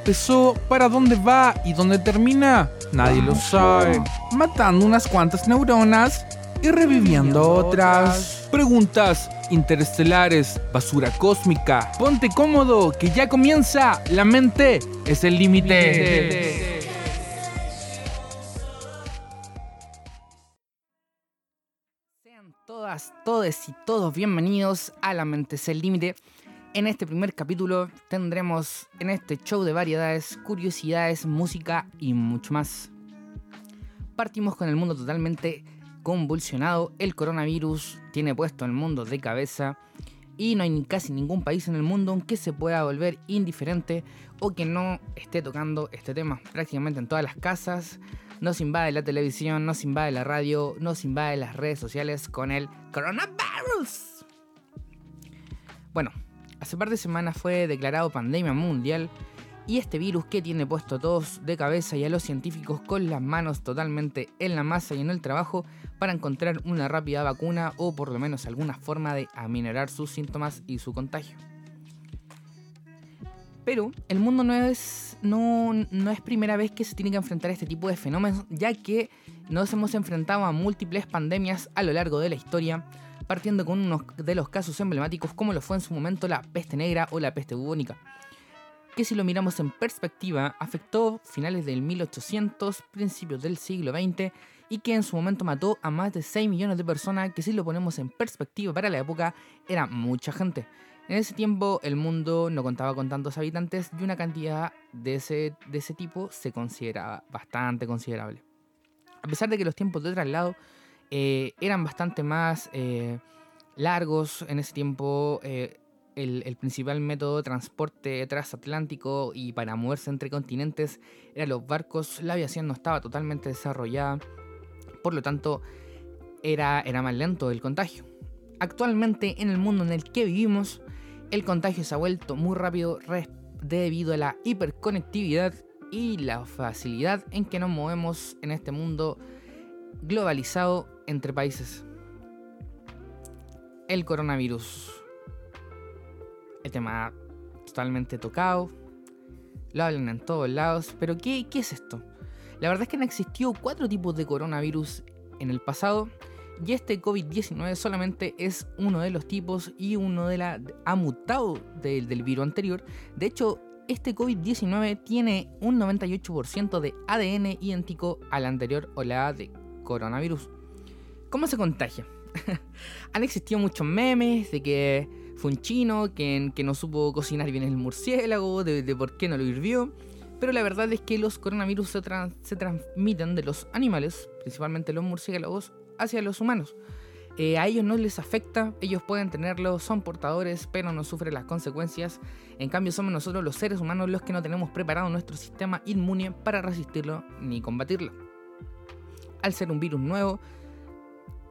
empezó, para dónde va y dónde termina, nadie lo sabe. Matando unas cuantas neuronas y reviviendo otras. Preguntas interestelares, basura cósmica. Ponte cómodo, que ya comienza. La mente es el límite. Sean todas, todes y todos bienvenidos a La mente es el límite. En este primer capítulo tendremos en este show de variedades, curiosidades, música y mucho más. Partimos con el mundo totalmente convulsionado, el coronavirus tiene puesto el mundo de cabeza y no hay casi ningún país en el mundo que se pueda volver indiferente o que no esté tocando este tema. Prácticamente en todas las casas nos invade la televisión, nos invade la radio, nos invade las redes sociales con el coronavirus. Bueno, hace par de semanas fue declarado pandemia mundial y este virus que tiene puesto a todos de cabeza y a los científicos con las manos totalmente en la masa y en el trabajo para encontrar una rápida vacuna o por lo menos alguna forma de aminorar sus síntomas y su contagio. Pero el mundo no es, no, no es primera vez que se tiene que enfrentar a este tipo de fenómenos, ya que nos hemos enfrentado a múltiples pandemias a lo largo de la historia, partiendo con uno de los casos emblemáticos como lo fue en su momento la peste negra o la peste bubónica, que si lo miramos en perspectiva afectó finales del 1800, principios del siglo XX y que en su momento mató a más de 6 millones de personas, que si lo ponemos en perspectiva para la época era mucha gente. En ese tiempo el mundo no contaba con tantos habitantes y una cantidad de ese, de ese tipo se consideraba bastante considerable. A pesar de que los tiempos de traslado eh, eran bastante más eh, largos en ese tiempo. Eh, el, el, principal método de transporte transatlántico y para moverse entre continentes eran los barcos. La aviación no estaba totalmente desarrollada, por lo tanto era, era más lento el contagio. Actualmente en el mundo en el que vivimos, el contagio se ha vuelto muy rápido debido a la hiperconectividad y la facilidad en que nos movemos en este mundo globalizado entre países. El coronavirus. El tema totalmente tocado. Lo hablan en todos lados. Pero ¿qué, ¿qué es esto? La verdad es que han existido cuatro tipos de coronavirus en el pasado. Y este COVID-19 solamente es uno de los tipos y uno de la ha mutado del, virus anterior. De hecho, este COVID-19 tiene un 98% de ADN idéntico al anterior oleada de coronavirus. ¿Cómo se contagia? Han existido muchos memes de que fue un chino que, no supo cocinar bien el murciélago, de, por qué no lo hirvió. Pero la verdad es que los coronavirus se transmiten de los animales, principalmente los murciélagos, hacia los humanos. Eh, a ellos no les afecta, ellos pueden tenerlo, son portadores, pero no sufren las consecuencias. En cambio, somos nosotros los seres humanos los que no tenemos preparado nuestro sistema inmune para resistirlo ni combatirlo. Al ser un virus nuevo,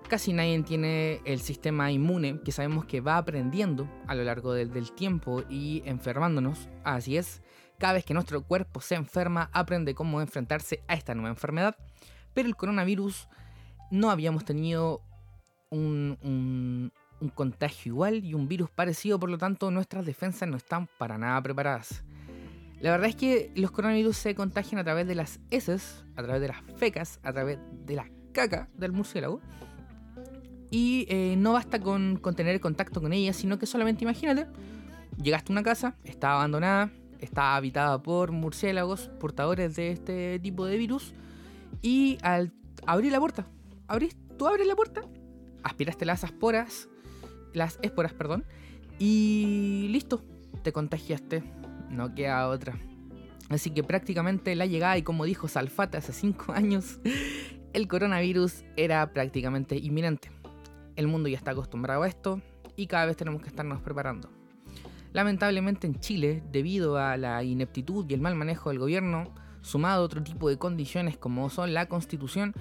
casi nadie tiene el sistema inmune que sabemos que va aprendiendo a lo largo del, del tiempo y enfermándonos. Así es, cada vez que nuestro cuerpo se enferma, aprende cómo enfrentarse a esta nueva enfermedad. Pero el coronavirus no habíamos tenido un, un, un, contagio igual y un virus parecido, por lo tanto nuestras defensas no están para nada preparadas. La verdad es que los coronavirus se contagian a través de las heces, a través de las fecas, a través de la caca del murciélago. Y eh, no basta con, tener contacto con ellas, sino que solamente imagínate, llegaste a una casa, está abandonada, está habitada por murciélagos portadores de este tipo de virus, y al abrir la puerta, abrís, tú abres la puerta, aspiraste las esporas, las esporas, perdón, y listo, te contagiaste, no queda otra. Así que prácticamente la llegada, y como dijo Salfate hace 5 años, el coronavirus era prácticamente inminente. El mundo ya está acostumbrado a esto y cada vez tenemos que estarnos preparando. Lamentablemente en Chile, debido a la ineptitud y el mal manejo del gobierno, sumado a otro tipo de condiciones como son la constitución,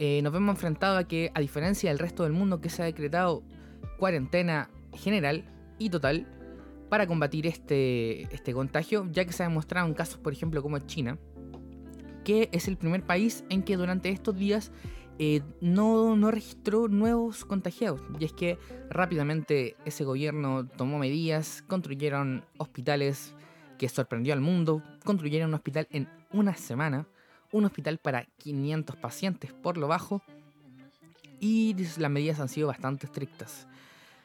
eh, nos vemos enfrentados a que, a diferencia del resto del mundo que se ha decretado cuarentena general y total para combatir este, este contagio, ya que se ha demostrado en casos, por ejemplo, como China, que es el primer país en que durante estos días eh, no, no, registró nuevos contagiados. Y es que rápidamente ese gobierno tomó medidas, construyeron hospitales, que sorprendió al mundo, construyeron un hospital en una semana, un hospital para 500 pacientes por lo bajo, y las medidas han sido bastante estrictas.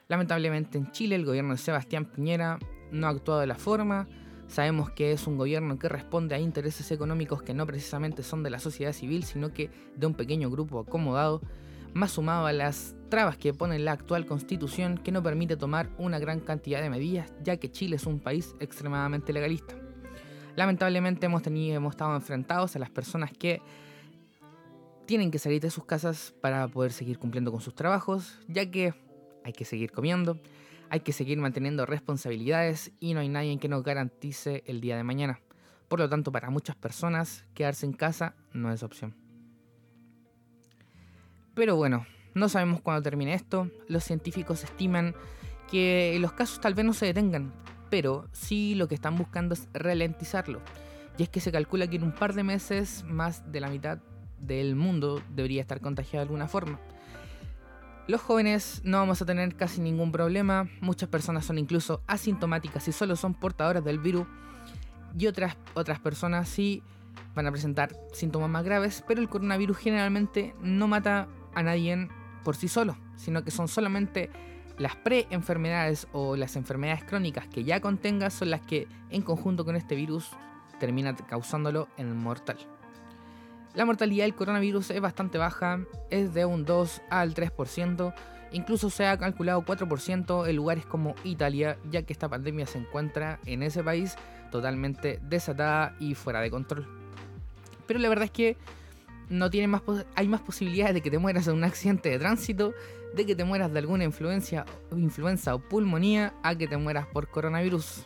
Lamentablemente en Chile el gobierno de Sebastián Piñera no ha actuado de la forma, sabemos que es un gobierno que responde a intereses económicos que no precisamente son de la sociedad civil, sino que de un pequeño grupo acomodado, más sumado a las trabas que pone la actual constitución que no permite tomar una gran cantidad de medidas, ya que Chile es un país extremadamente legalista. Lamentablemente hemos, tenido, hemos estado enfrentados a las personas que tienen que salir de sus casas para poder seguir cumpliendo con sus trabajos, ya que hay que seguir comiendo, hay que seguir manteniendo responsabilidades y no hay nadie que nos garantice el día de mañana. Por lo tanto, para muchas personas, quedarse en casa no es opción. Pero bueno, no sabemos cuándo termine esto. Los científicos estiman que los casos tal vez no se detengan, pero sí lo que están buscando es ralentizarlo. Y es que se calcula que en un par de meses más de la mitad del mundo debería estar contagiado de alguna forma. Los jóvenes no vamos a tener casi ningún problema, muchas personas son incluso asintomáticas y solo son portadoras del virus y otras, otras personas sí van a presentar síntomas más graves, pero el coronavirus generalmente no mata a nadie por sí solo, sino que son solamente las pre-enfermedades o las enfermedades crónicas que ya contenga son las que en conjunto con este virus termina causándolo en mortal. La mortalidad del coronavirus es bastante baja, es de un 2 al 3%, incluso se ha calculado 4% en lugares como Italia, ya que esta pandemia se encuentra en ese país totalmente desatada y fuera de control. Pero la verdad es que no tiene más hay más posibilidades de que te mueras en un accidente de tránsito, de que te mueras de alguna influencia, influenza o pulmonía, a que te mueras por coronavirus.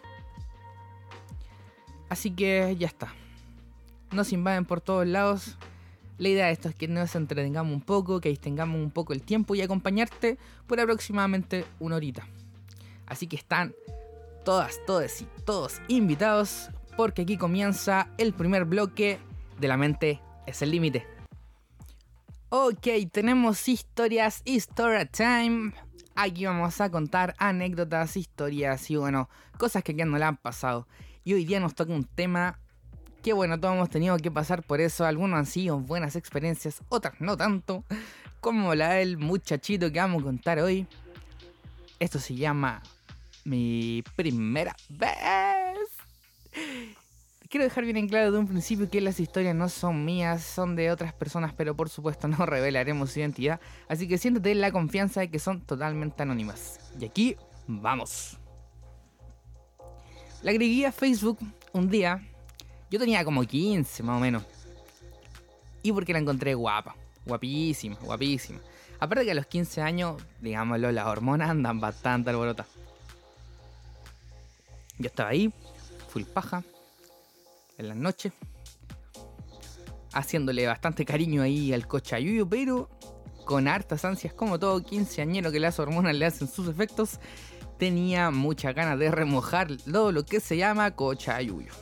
Así que ya está. Nos invaden por todos lados. La idea de esto es que nos entretengamos un poco, que tengamos un poco el tiempo y acompañarte por aproximadamente una horita. Así que están todas, todos y todos invitados porque aquí comienza el primer bloque de la mente es el límite. Ok, tenemos historias, story time. Aquí vamos a contar anécdotas, historias y bueno, cosas que ya no le han pasado. Y hoy día nos toca un tema que bueno, todos hemos tenido que pasar por eso. Algunos han sido buenas experiencias, otras no tanto. Como la del muchachito que vamos a contar hoy. Esto se llama Mi primera vez quiero dejar bien en claro de un principio que las historias no son mías, son de otras personas, pero por supuesto no revelaremos su identidad, así que siéntate la confianza de que son totalmente anónimas. Y aquí vamos. La agregué Facebook un día, yo tenía como 15 más o menos, y porque la encontré guapa, guapísima, guapísima. Aparte que a los 15 años, digámoslo, las hormonas andan bastante alborotadas. Yo estaba ahí, full paja, en las noches, haciéndole bastante cariño ahí al cochayuyo, pero con hartas ansias, como todo quinceañero que las hormonas le hacen sus efectos, tenía mucha ganas de remojar todo lo que se llama cochayuyo.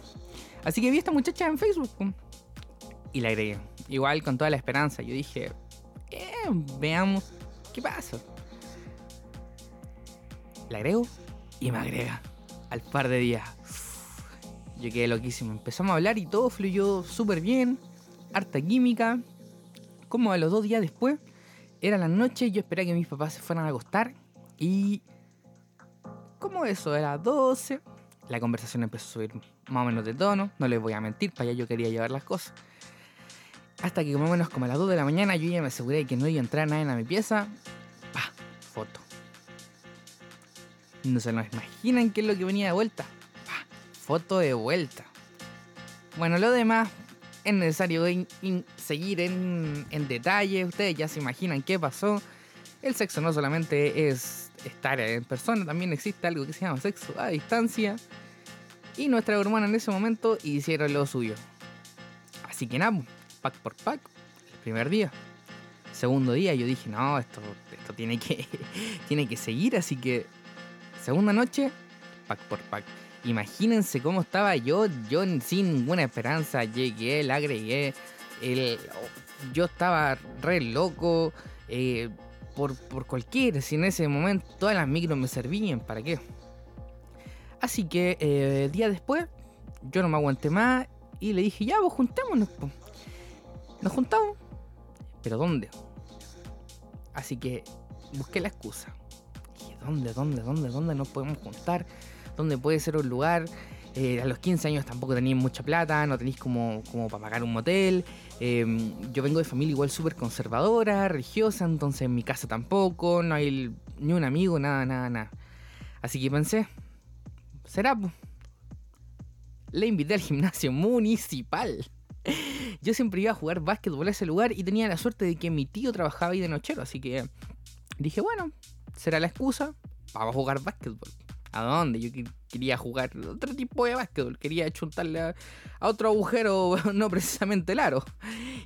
Así que vi a esta muchacha en Facebook y la agregué. Igual con toda la esperanza. Yo dije, eh, veamos qué pasa. La agrego y me agrega al par de días. Yo quedé loquísimo. Empezamos a hablar y todo fluyó súper bien. Harta química. Como a los dos días después, era la noche, yo esperé que mis papás se fueran a acostar. Y. Como eso, era 12. La conversación empezó a subir más o menos de tono. No les voy a mentir, para allá yo quería llevar las cosas. Hasta que más o menos como a las 2 de la mañana yo ya me aseguré de que no iba a entrar nadie a mi pieza. ¡Pah! Foto. No se nos imaginan qué es lo que venía de vuelta foto de vuelta. Bueno, lo demás es necesario seguir en, en detalle. Ustedes ya se imaginan qué pasó. El sexo no solamente es estar en persona, también existe algo que se llama sexo a distancia. Y nuestra hermana en ese momento hicieron lo suyo. Así que nada, pack por pack, el primer día. Segundo día yo dije, no, esto, esto tiene, que, tiene que seguir, así que segunda noche, pack por pack. Imagínense cómo estaba yo, yo sin ninguna esperanza, llegué, la agregué, el, yo estaba re loco, eh, por, por cualquier, si en ese momento todas las micros me servían, ¿para qué? Así que eh, día después, yo no me aguanté más y le dije, ya, pues juntémonos. po". Nos juntamos. ¿Pero dónde? Así que busqué la excusa. ¿dónde, dónde, dónde, dónde nos podemos juntar? ¿Dónde puede ser un lugar? Eh, a los 15 años tampoco tenéis mucha plata, no tenéis como, como para pagar un motel. Eh, yo vengo de familia igual súper conservadora, religiosa, entonces en mi casa tampoco, no hay ni un amigo, nada, nada, nada. Así que pensé, será? Le invité al gimnasio municipal. Yo siempre iba a jugar básquetbol a ese lugar y tenía la suerte de que mi tío trabajaba ahí de nochero, así que dije, bueno, será la excusa, vamos a jugar básquetbol. ¿A dónde? Yo que- quería jugar otro tipo de básquetbol, quería chuntarle a, otro agujero, no precisamente el aro.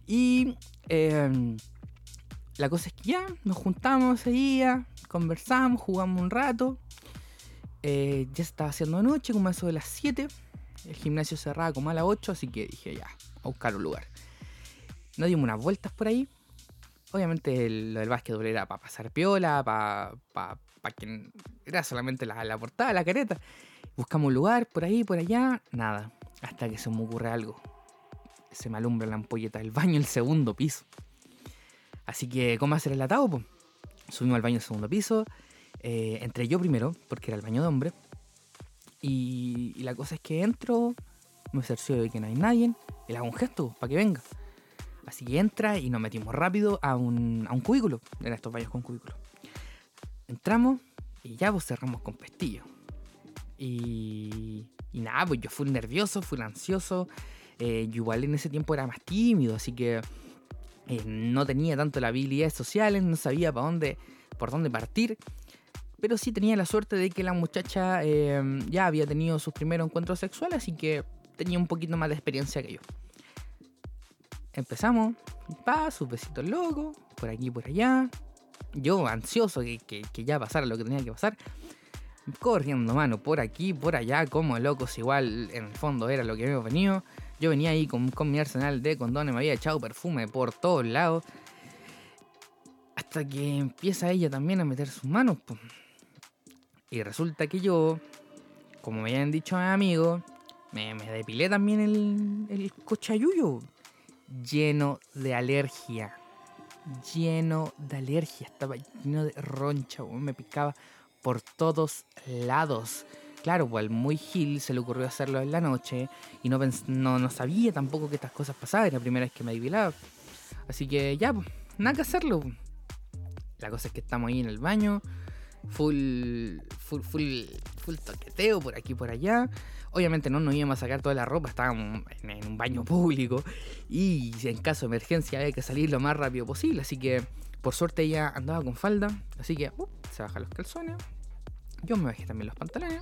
Y eh, la cosa es que ya nos juntamos ese día, conversamos, jugamos un rato. Eh, ya estaba haciendo noche, como eso de las 7. El gimnasio cerraba como a las 8, así que dije ya, a buscar un lugar. Nos dimos unas vueltas por ahí. Obviamente el- lo del básquetbol era para pasar piola, para pa, pa quien era solamente la, la portada, la careta. Buscamos un lugar por ahí, por allá, nada. Hasta que se me ocurre algo. Se me alumbra la ampolleta del baño, el segundo piso. Así que, ¿cómo hacer el atado? po? Subimos al baño del segundo piso. eh, entré yo primero, porque era el baño de hombre. Y, y la cosa es que entro, me cercioro de que no hay nadie, y le hago un gesto para que venga. Así que entra y nos metimos rápido a un, a un cubículo. Eran estos baños con cubículo. Entramos y ya pues cerramos con pestillo. Y, y nada, pues yo fui nervioso, fui ansioso. Eh, yo igual en ese tiempo era más tímido, así que eh, no tenía tanto las habilidades sociales, no sabía para dónde, por dónde partir. Pero sí tenía la suerte de que la muchacha eh, ya había tenido sus primeros encuentros sexuales, así que tenía un poquito más de experiencia que yo. Empezamos, pa, sus besitos locos, por aquí por allá. Yo ansioso que, que- ya pasara lo que tenía que pasar. Corriendo mano por aquí, por allá, como locos, igual en el fondo era lo que habíamos venido. Yo venía ahí con, con mi arsenal de condones, me había echado perfume por todos lados. Hasta que empieza ella también a meter sus manos. Y resulta que yo, como me habían dicho mis amigos, me, me depilé también el, el cochayuyo. Lleno de alergia. Lleno de alergia. Estaba lleno de roncha. Me picaba por todos lados. Claro, pues al muy Gil se le ocurrió hacerlo en la noche y no, no, no sabía tampoco que estas cosas pasaban, la primera vez que me depilaba. Así que ya, pues, nada que hacerlo. La cosa es que estamos ahí en el baño, full, full, full, full toqueteo por aquí por allá. Obviamente no nos íbamos a sacar toda la ropa, estábamos en, un baño público y en caso de emergencia había que salir lo más rápido posible. Así que por suerte ella andaba con falda, así que uh, se baja los calzones. Yo me bajé también los pantalones.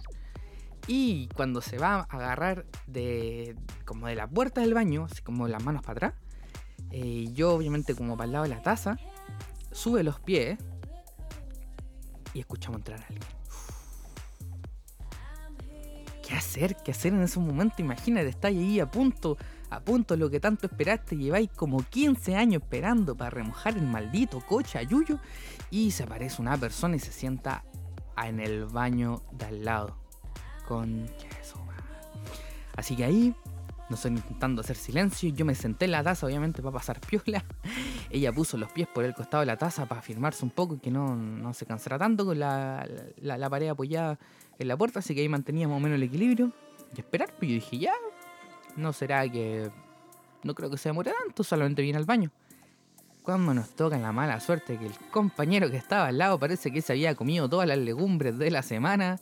Y cuando se va a agarrar de como de la puerta del baño, así como las manos para atrás, eh, yo obviamente como para el lado de la taza, sube los pies y escuchamos entrar a alguien. ¿Qué hacer? ¿Qué hacer en ese momento? Imagínate, estáis ahí a punto, a punto lo que tanto esperaste, lleváis como 15 años esperando para remojar el maldito coche a Yuyo y se aparece una persona y se sienta en el baño de al lado. Con eso, Así que ahí, no estoy intentando hacer silencio, yo me senté en la taza, obviamente, para pasar piola. Ella puso los pies por el costado de la taza para afirmarse un poco que no, no se cansara tanto con la, la, la pared apoyada en la puerta, así que ahí mantenía más o menos el equilibrio. Y esperar, pues yo dije, ya, no será que... No creo que se demore tanto, solamente viene al baño. Cuando nos toca la mala suerte que el compañero que estaba al lado parece que se había comido todas las legumbres de la semana.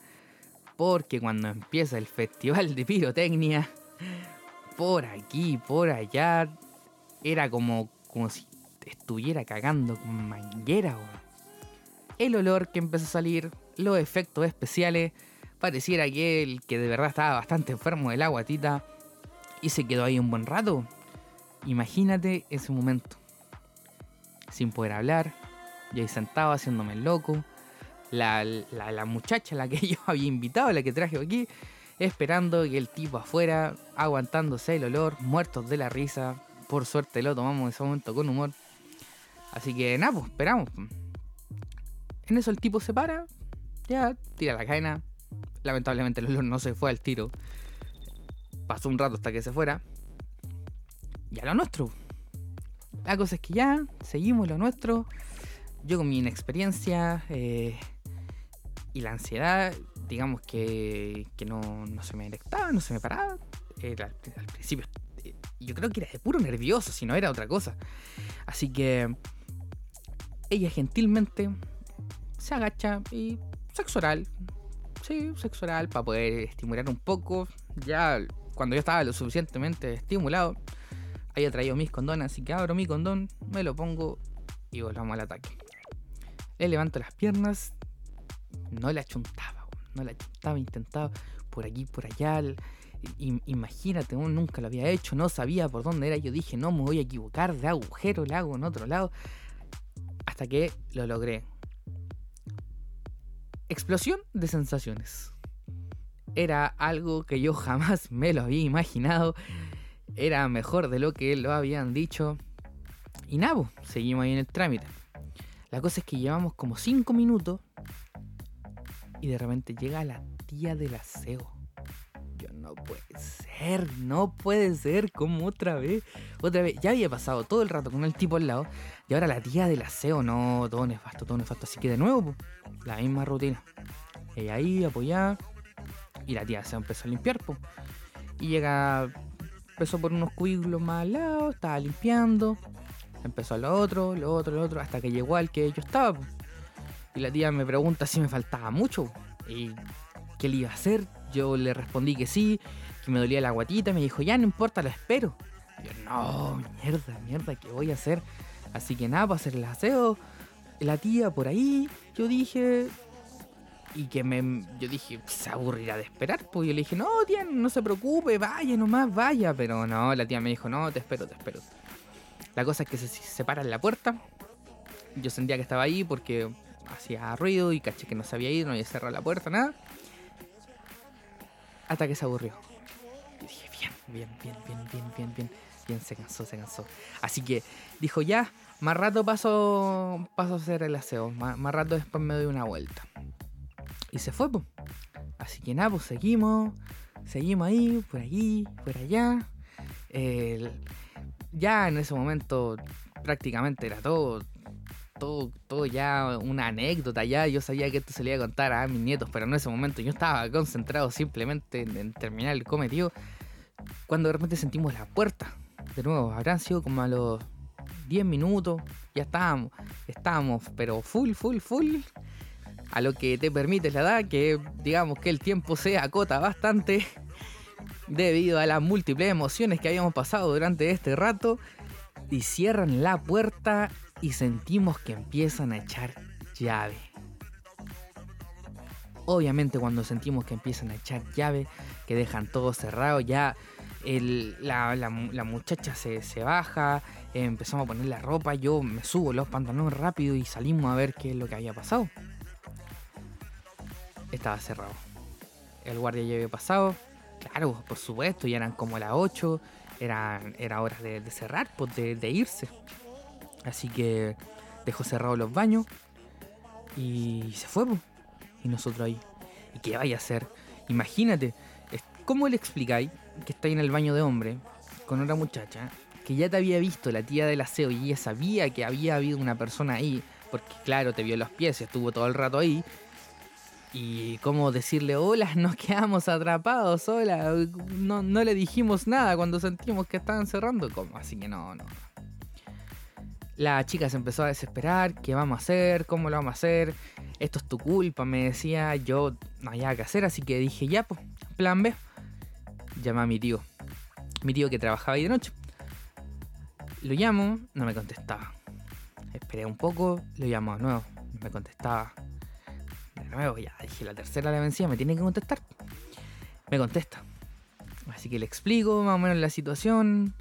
Porque cuando empieza el festival de pirotecnia, por aquí, por allá, era como, como si estuviera cagando con manguera. El olor que empezó a salir, los efectos especiales, pareciera que el que de verdad estaba bastante enfermo de la guatita y se quedó ahí un buen rato. Imagínate ese momento. Sin poder hablar, yo ahí sentado haciéndome el loco. La, la, la muchacha, la que yo había invitado, la que traje aquí, esperando que el tipo afuera, aguantándose el olor, muertos de la risa. Por suerte lo tomamos en ese momento con humor. Así que nada, pues esperamos. En eso el tipo se para, ya tira la cadena. Lamentablemente el olor no se fue al tiro. pasó un rato hasta que se fuera. Y a lo nuestro. La cosa es que ya, seguimos lo nuestro. Yo con mi inexperiencia eh, y la ansiedad, digamos que, que no, no, se me erectaba, no se me paraba. Al principio, eh, yo creo que era de puro nervioso, si no era otra cosa. Así que ella gentilmente se agacha y sexo oral. Sí, sexo oral para poder estimular un poco. Ya cuando yo estaba lo suficientemente estimulado, había traído mis condones, así que abro mi condón, me lo pongo y volvamos al ataque. Le levanto las piernas, no la chuntaba, no la chuntaba, intentaba por aquí, por allá. imagínate, nunca lo había hecho, no sabía por dónde era. Yo dije, no me voy a equivocar de agujero, le hago en otro lado. Hasta que lo logré. Explosión de sensaciones. Era algo que yo jamás me lo había imaginado. Era mejor de lo que lo habían dicho. Y nada, seguimos ahí en el trámite. La cosa es que llevamos como 5 minutos y de repente llega la tía del aseo. No puede ser, no puede ser, como otra vez. Otra vez, ya había pasado todo el rato con el tipo al lado y ahora la tía del aseo, no, todo nefasto, todo nefasto. Así que de nuevo, la misma rutina. Ella ahí, apoyada, y la tía se empezó a limpiar, Y llega, empezó por unos cubículos más al lado, estaba limpiando, empezó a lo otro, lo otro, lo otro, hasta que llegó al que yo estaba. Y la tía me pregunta si me faltaba mucho y qué le iba a hacer. Yo le respondí que sí, que me dolía la guatita, me dijo, ya no importa, lo espero. Yo, no, mierda, mierda, ¿qué voy a hacer? Así que nada, para hacer el aseo, la tía por ahí, yo dije, y que me, yo dije, se aburrirá de esperar. Pues yo le dije, no, tía, no se preocupe, vaya nomás, vaya. Pero no, la tía me dijo, no, te espero, te espero. La cosa es que se separa en la puerta. Yo sentía que estaba ahí porque hacía ruido y caché que no se había ido, no había cerrado la puerta, nada. Hasta que se aburrió. Y dije, bien, bien, bien, bien, bien, bien, bien. Bien, se cansó, se cansó. Así que dijo, ya, más rato paso, paso a hacer el aseo. Más, más rato después me doy una vuelta. Y se fue, pues. Así que nada, pues seguimos. Seguimos ahí, por allí, por allá. ya en ese momento prácticamente era todo, todo, ya una anécdota. Ya yo sabía que esto se le iba a contar a mis nietos, pero en ese momento yo estaba concentrado simplemente en, terminar el cometido. Cuando de repente sentimos la puerta. De nuevo, habrán sido como a los 10 minutos. Ya estábamos, estábamos, pero full, full, full a lo que te permite la edad, que digamos que el tiempo se acota bastante debido a las múltiples emociones que habíamos pasado durante este rato. Y cierran la puerta y sentimos que empiezan a echar llave. Obviamente cuando sentimos que empiezan a echar llave, que dejan todo cerrado, ya la, muchacha se, se baja, empezamos a poner la ropa, yo me subo los pantalones rápido y salimos a ver qué es lo que había pasado estaba cerrado. El guardia ya había pasado. Claro, por supuesto, ya eran como las 8. Era, era hora de, cerrar, pues de, irse. Así que dejó cerrados los baños. Y se fue. Y nosotros ahí. ¿Y qué vaya a hacer? Imagínate, ¿cómo le explicáis que está en el baño de hombre con otra muchacha que ya te había visto la tía del aseo y ella sabía que había habido una persona ahí? Porque claro, te vio los pies, estuvo todo el rato ahí y cómo decirle, hola, nos quedamos atrapados, hola, no, no le dijimos nada cuando sentimos que estaban cerrando, como así que no, no. La chica se empezó a desesperar, ¿qué vamos a hacer? ¿Cómo lo vamos a hacer? Esto es tu culpa, me decía, yo no había que hacer, así que dije, ya, pues, plan B. Llamé a mi tío, mi tío que trabajaba ahí de noche. Lo llamo, no me contestaba. Esperé un poco, lo llamo de nuevo, no me contestaba de nuevo, ya dije la tercera la vencida, me tiene que contestar. Me contesta. Así que le explico más o menos la situación.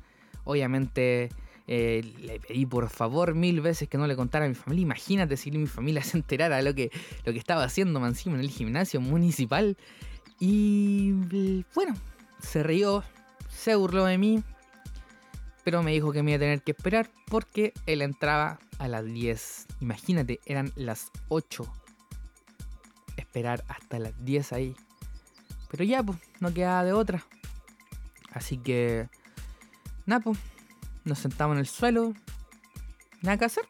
Obviamente eh, le pedí por favor mil veces que no le contara a mi familia. Imagínate si mi familia se enterara de lo que, lo que estaba haciendo encima en el gimnasio municipal. Y bueno, se rió, se burló de mí. Pero me dijo que me iba a tener que esperar porque él entraba a las 10. Imagínate, eran las 8 esperar hasta las 10 ahí. Pero ya, pues, no quedaba de otra. Así que, Napo, nos sentamos en el suelo, nada que hacer,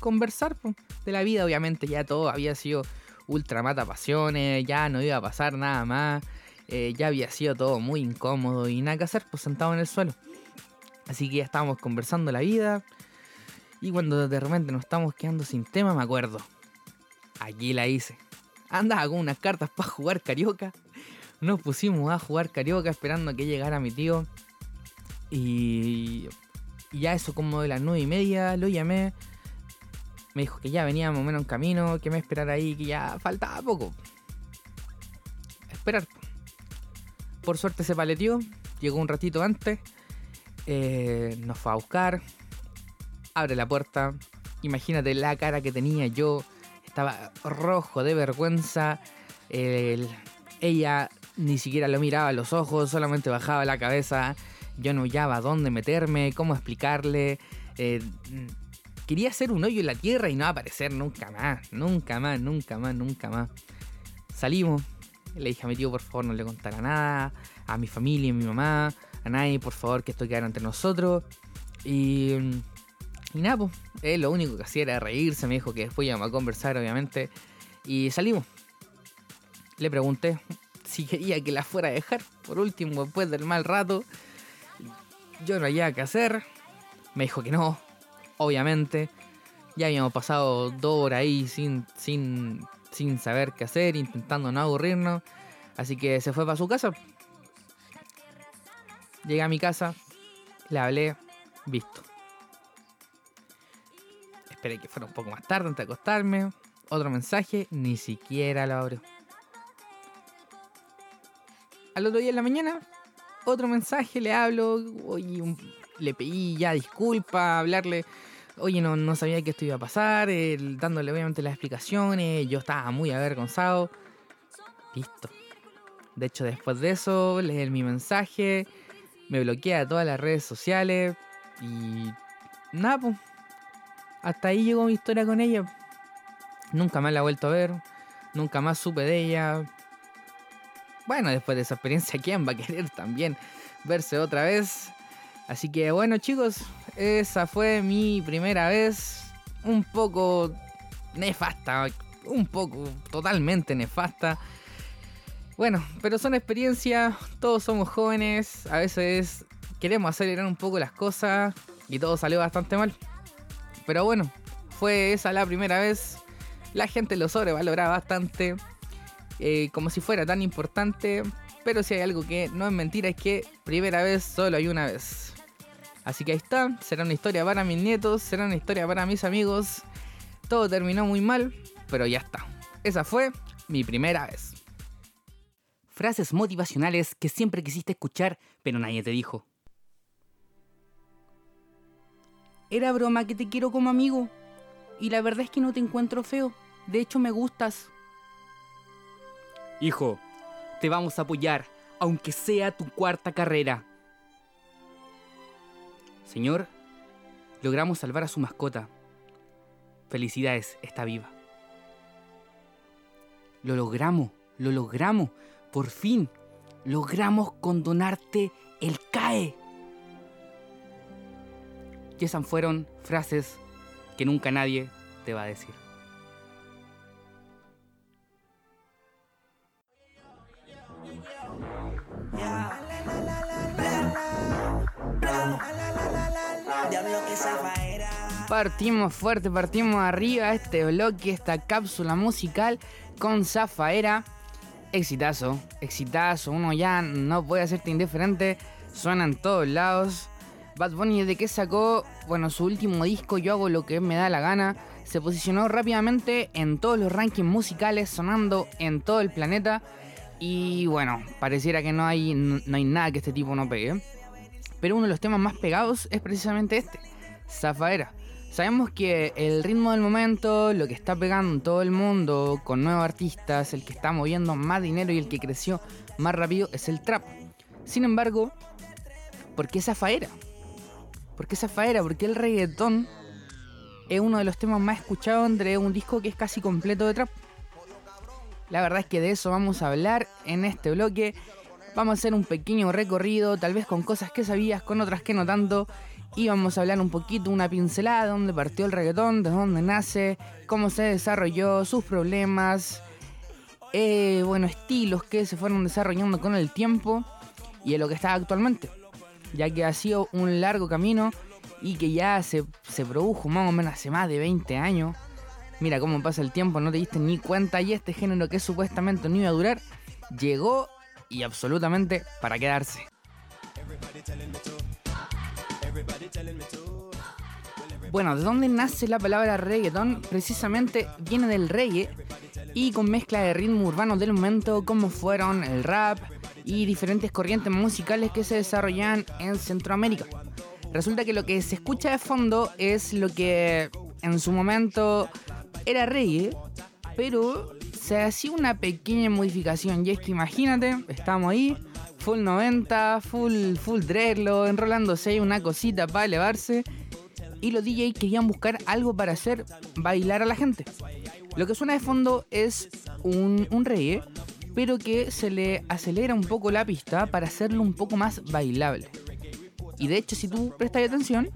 conversar de la vida, obviamente ya todo había sido ultra mata pasiones, ya no iba a pasar nada más, eh, ya había sido todo muy incómodo y nada que hacer, pues sentado en el suelo. Así que ya estábamos conversando la vida y cuando de repente nos estamos quedando sin tema, me acuerdo, aquí la hice. Andaba con unas cartas para jugar carioca. Nos pusimos a jugar carioca esperando a que llegara mi tío. Y, y ya eso como de las nueve y media lo llamé me dijo que ya venía más o menos en camino, que me esperara ahí, que ya faltaba poco. Esperar. Por suerte se paleteó, llegó un ratito antes, eh, nos fue a buscar, abre la puerta, imagínate la cara que tenía yo, estaba rojo de vergüenza, ella ni siquiera lo miraba a los ojos, solamente bajaba la cabeza, yo no hallaba dónde meterme, cómo explicarle. Eh, Quería hacer un hoyo en la tierra y no aparecer nunca más, nunca más, nunca más, nunca más. Salimos, le dije a mi tío por favor no le contara nada, a mi familia, a mi mamá, a nadie por favor que esto quedara entre nosotros. Y, y nada, pues, él lo único que hacía era reírse, me dijo que después íbamos a conversar obviamente. Y salimos. Le pregunté si quería que la fuera a dejar, por último, después del mal rato. Yo no había que hacer. Me dijo que no, obviamente. Ya habíamos pasado dos horas ahí sin, sin, sin saber qué hacer, intentando no aburrirnos. Así que se fue para su casa. Llegué a mi casa, le hablé, visto. Esperé que fuera un poco más tarde antes de acostarme. Otro mensaje, ni siquiera lo abrió. Al otro día en la mañana, otro mensaje, le hablo, oye, le pedí ya disculpa, hablarle, oye, no, no sabía que esto iba a pasar, dándole obviamente las explicaciones, yo estaba muy avergonzado. Listo. De hecho, después de eso, leí mi mensaje, me bloqueé a todas las redes sociales y nada, pues. Hasta ahí llegó mi historia con ella. Nunca más la he vuelto a ver, nunca más supe de ella. Bueno, después de esa experiencia, ¿quién va a querer también verse otra vez? Así que bueno chicos, esa fue mi primera vez un poco nefasta, un poco totalmente nefasta. Bueno, pero son experiencias, todos somos jóvenes, a veces queremos acelerar un poco las cosas y todo salió bastante mal. Pero bueno, fue esa la primera vez, la gente lo sobrevalora bastante, eh, como si fuera tan importante, pero si hay algo que no es mentira es que primera vez solo hay una vez. Así que ahí está, será una historia para mis nietos, será una historia para mis amigos. Todo terminó muy mal, pero ya está. Esa fue mi primera vez. Frases motivacionales que siempre quisiste escuchar, pero nadie te dijo. Era broma que te quiero como amigo. Y la verdad es que no te encuentro feo. De hecho, me gustas. Hijo, te vamos a apoyar, aunque sea tu cuarta carrera. Señor, logramos salvar a su mascota. Felicidades, está viva. Lo logramos, lo logramos. Por fin, logramos condonarte el CAE. Y esas fueron frases que nunca nadie te va a decir. Partimos fuerte, partimos arriba este bloque, esta cápsula musical con Zafaera. Exitazo, exitazo, uno ya no puede hacerte indiferente, suena en todos lados. Bad Bunny desde que sacó, bueno, su último disco, Yo hago lo que me da la gana, se posicionó rápidamente en todos los rankings musicales, sonando en todo el planeta. Y bueno, pareciera que no hay, no hay nada que este tipo no pegue. Pero uno de los temas más pegados es precisamente este, Zafaera. Sabemos que el ritmo del momento, lo que está pegando en todo el mundo con nuevos artistas, el que está moviendo más dinero y el que creció más rápido es el trap. Sin embargo, ¿por qué esa faera? ¿Por qué esa faera? Porque el reggaetón es uno de los temas más escuchados entre un disco que es casi completo de trap. La verdad es que de eso vamos a hablar en este bloque. Vamos a hacer un pequeño recorrido, tal vez con cosas que sabías, con otras que no tanto. Y vamos a hablar un poquito, una pincelada de dónde partió el reggaetón, de dónde nace, cómo se desarrolló, sus problemas, eh, bueno, estilos que se fueron desarrollando con el tiempo y en lo que está actualmente. Ya que ha sido un largo camino y que ya se, se produjo más o menos hace más de 20 años. Mira cómo pasa el tiempo, no te diste ni cuenta y este género que supuestamente no iba a durar, llegó y absolutamente para quedarse. Bueno, ¿de dónde nace la palabra reggaeton? Precisamente viene del reggae y con mezcla de ritmo urbano del momento como fueron el rap y diferentes corrientes musicales que se desarrollan en Centroamérica. Resulta que lo que se escucha de fondo es lo que en su momento era reggae, pero se hacía una pequeña modificación. Y es que imagínate, estamos ahí, full 90, full, full dreadlock, enrolándose una cosita para elevarse. Y los DJs querían buscar algo para hacer bailar a la gente. Lo que suena de fondo es un, un reggae, pero que se le acelera un poco la pista para hacerlo un poco más bailable. Y de hecho, si tú prestas atención,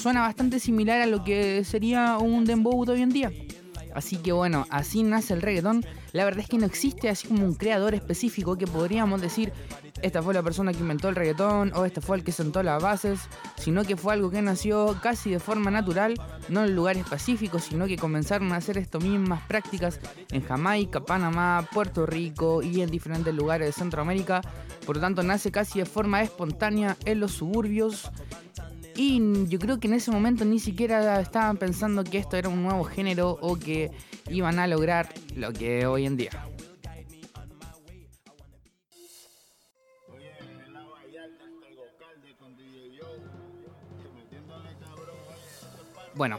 suena bastante similar a lo que sería un dembow de hoy en día. Así que bueno, así nace el reggaetón. La verdad es que no existe así como un creador específico que podríamos decir, esta fue la persona que inventó el reggaetón o este fue el que sentó las bases, sino que fue algo que nació casi de forma natural, no en lugares pacíficos, sino que comenzaron a hacer estas mismas prácticas en Jamaica, Panamá, Puerto Rico y en diferentes lugares de Centroamérica. Por lo tanto, nace casi de forma espontánea en los suburbios y yo creo que en ese momento ni siquiera estaban pensando que esto era un nuevo género o que iban a lograr lo que hoy en día. Bueno,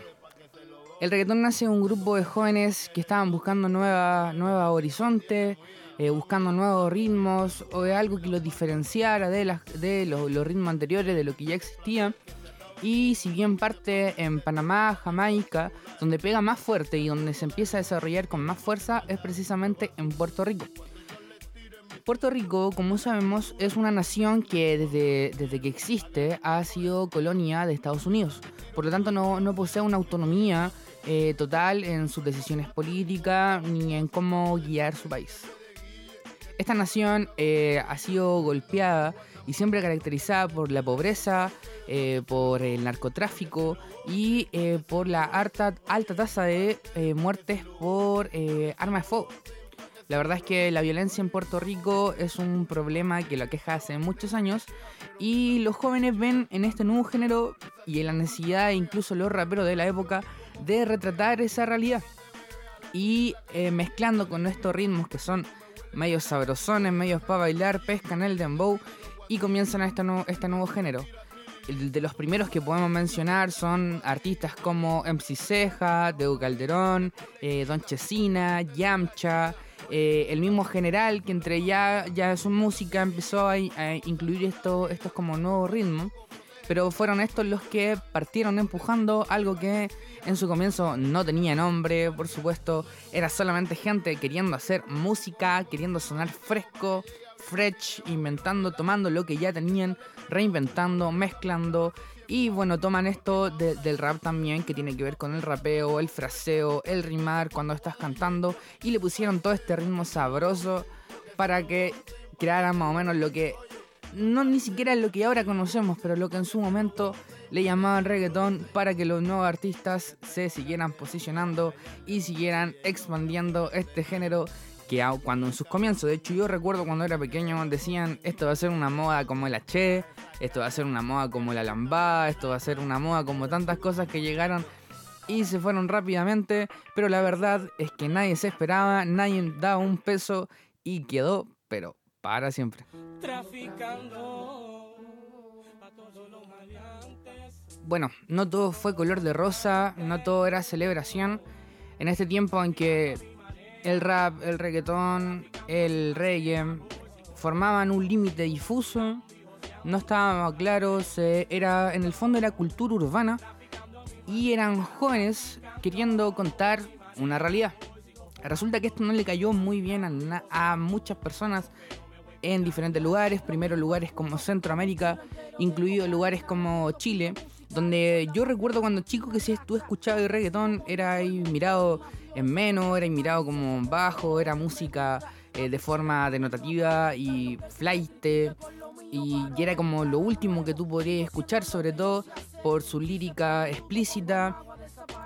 el reggaetón nace un grupo de jóvenes que estaban buscando nueva, nueva horizonte, eh, buscando nuevos ritmos o algo que los diferenciara de, las, de los ritmos anteriores, de lo que ya existía y si bien parte en Panamá, Jamaica, donde pega más fuerte y donde se empieza a desarrollar con más fuerza es precisamente en Puerto Rico. Puerto Rico, como sabemos, es una nación que desde, desde que existe ha sido colonia de Estados Unidos. Por lo tanto, no, posee una autonomía eh, total en sus decisiones políticas ni en cómo guiar su país. Esta nación eh, ha sido golpeada y siempre caracterizada por la pobreza, eh, por el narcotráfico y eh, por la alta, alta tasa de eh, muertes por armas de fuego. La verdad es que la violencia en Puerto Rico es un problema que lo queja hace muchos años y los jóvenes ven en este nuevo género y en la necesidad, incluso los raperos de la época, de retratar esa realidad. Y mezclando con estos ritmos que son medios sabrosones, medios para bailar, pescan el dembow y comienzan este, este nuevo género. de los primeros que podemos mencionar son artistas como MC Ceja, Deu Calderón, eh, Don Chesina, Yamcha, eh, el mismo General, que entre ya, ya su música empezó a, incluir esto, estos como nuevo ritmo. Pero fueron estos los que partieron empujando algo que en su comienzo no tenía nombre, por supuesto, era solamente gente queriendo hacer música, queriendo sonar fresco, fresh, inventando, tomando lo que ya tenían, reinventando, mezclando. Y bueno, toman esto del rap también, que tiene que ver con el rapeo, el fraseo, el rimar cuando estás cantando. Y le pusieron todo este ritmo sabroso para que crearan más o menos lo que no ni siquiera lo que ahora conocemos, pero lo que en su momento le llamaban reggaetón para que los nuevos artistas se siguieran posicionando y siguieran expandiendo este género que cuando en sus comienzos, de hecho yo recuerdo cuando era pequeño decían esto va a ser una moda como el H, esto va a ser una moda como la lambada, esto va a ser una moda como tantas cosas que llegaron y se fueron rápidamente, pero la verdad es que nadie se esperaba, nadie daba un peso y quedó, pero para siempre. Bueno, no todo fue color de rosa, no todo era celebración. En este tiempo en que el rap, el reggaetón, el reggae formaban un límite difuso, no estaba claro, era en el fondo era cultura urbana y eran jóvenes queriendo contar una realidad. Resulta que esto no le cayó muy bien a, a muchas personas en diferentes lugares, primero lugares como Centroamérica, incluidos lugares como Chile, donde yo recuerdo cuando chico que si tú escuchabas reggaetón era ahí mirado en menos, era mirado como bajo, era música eh, de forma denotativa y flight, y, era como lo último que tú podrías escuchar, sobre todo por su lírica explícita,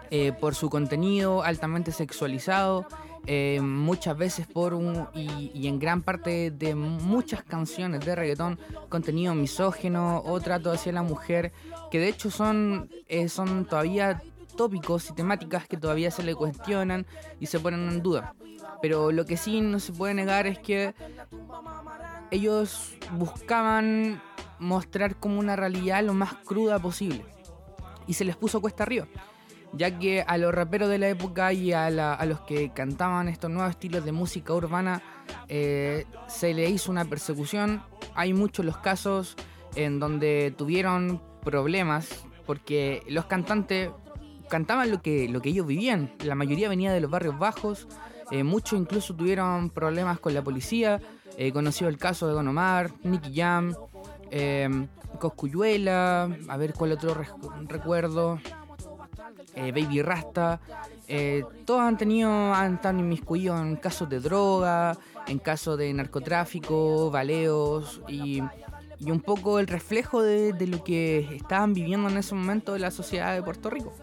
eh, por su contenido altamente sexualizado eh, muchas veces por un y, en gran parte de muchas canciones de reggaetón contenido misógeno o trato hacia la mujer que de hecho son eh, son todavía tópicos y temáticas que todavía se le cuestionan y se ponen en duda. Pero lo que sí no se puede negar es que ellos buscaban mostrar como una realidad lo más cruda posible y se les puso cuesta arriba ya que a los raperos de la época y a, los que cantaban estos nuevos estilos de música urbana eh, se le hizo una persecución. Hay muchos los casos en donde tuvieron problemas porque los cantantes cantaban lo que, lo que ellos vivían. La mayoría venía de los barrios bajos, eh, muchos incluso tuvieron problemas con la policía. He conocido el caso de Don Omar, Nicky Jam, eh, Coscuyuela, a ver cuál otro recuerdo. Eh, Baby Rasta, eh, todos han tenido, han estado inmiscuidos en casos de droga, en casos de narcotráfico, baleos y, un poco el reflejo de, lo que estaban viviendo en ese momento de la sociedad de Puerto Rico.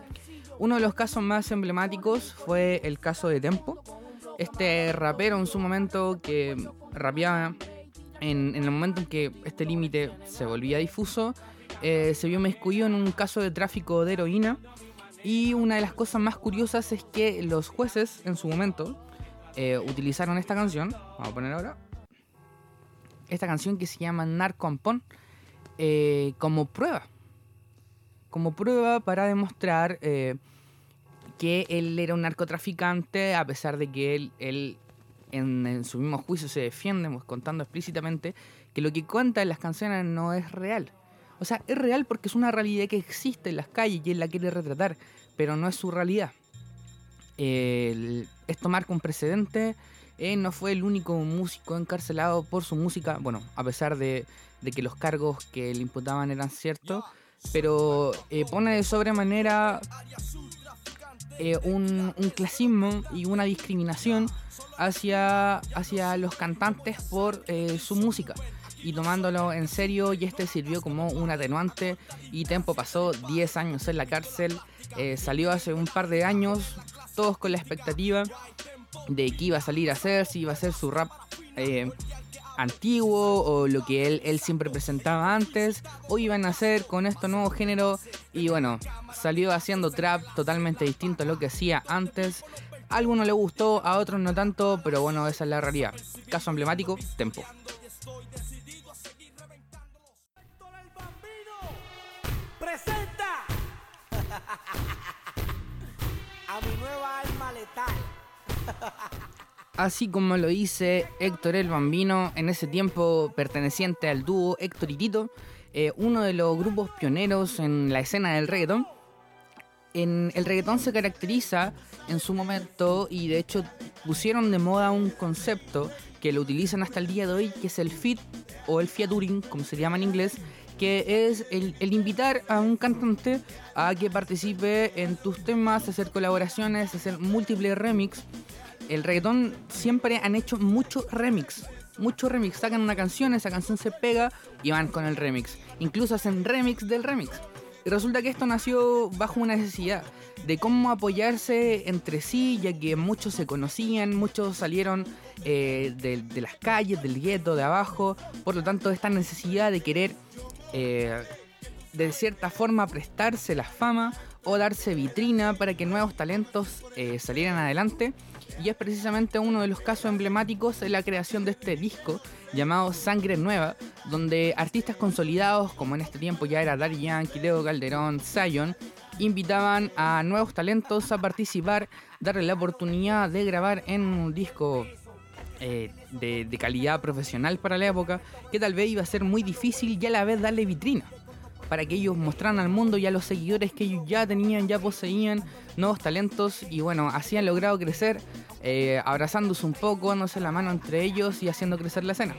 Uno de los casos más emblemáticos fue el caso de Tempo, este rapero en su momento que rapeaba en, el momento en que este límite se volvía difuso, eh, se vio inmiscuido en un caso de tráfico de heroína y una de las cosas más curiosas es que los jueces en su momento eh, utilizaron esta canción, vamos a poner ahora, esta canción que se llama Narcompón, eh, como prueba. Como prueba para demostrar eh, que él era un narcotraficante, a pesar de que él, él en, en, su mismo juicio se defiende, pues, contando explícitamente que lo que cuenta en las canciones no es real. O sea, es real porque es una realidad que existe en las calles y él la quiere retratar, pero no es su realidad. esto marca un precedente. Él no fue el único músico encarcelado por su música, bueno, a pesar de, que los cargos que le imputaban eran ciertos, pero eh, pone de sobremanera eh, un, clasismo y una discriminación hacia, hacia los cantantes por eh, su música y tomándolo en serio y este sirvió como un atenuante y Tempo pasó 10 años en la cárcel, eh, salió hace un par de años, todos con la expectativa de que iba a salir a hacer, si iba a ser su rap eh, antiguo o lo que él, él siempre presentaba antes, o iban a hacer con este nuevo género y bueno, salió haciendo trap totalmente distinto a lo que hacía antes. Algunos le gustó, a otros no tanto, pero bueno, esa es la realidad. Caso emblemático, Tempo. Así como lo dice Héctor el Bambino, en ese tiempo perteneciente al dúo Héctor y Tito, eh, uno de los grupos pioneros en la escena del reggaetón. El reggaetón se caracteriza en su momento y de hecho pusieron de moda un concepto que lo utilizan hasta el día de hoy, que es el fit o el featuring, como se llama en inglés, que es el, invitar a un cantante a que participe en tus temas, hacer colaboraciones, hacer múltiples remix. El reggaetón siempre han hecho mucho remix. Mucho remix. Sacan una canción, esa canción se pega y van con el remix. Incluso hacen remix del remix. Y resulta que esto nació bajo una necesidad de cómo apoyarse entre sí, ya que muchos se conocían, muchos salieron eh, de, de, las calles, del gueto, de abajo. Por lo tanto, esta necesidad de querer eh, de cierta forma prestarse la fama o darse vitrina para que nuevos talentos eh, salieran adelante. Y es precisamente uno de los casos emblemáticos de la creación de este disco llamado Sangre Nueva, donde artistas consolidados, como en este tiempo ya era Daddy Yankee, Calderón, Zion, invitaban a nuevos talentos a participar, darle la oportunidad de grabar en un disco eh, de, calidad profesional para la época, que tal vez iba a ser muy difícil y a la vez darle vitrina para que ellos mostraran al mundo y a los seguidores que ellos ya tenían, ya poseían nuevos talentos y bueno, así han logrado crecer, eh, abrazándose un poco, dándose la mano entre ellos y haciendo crecer la escena.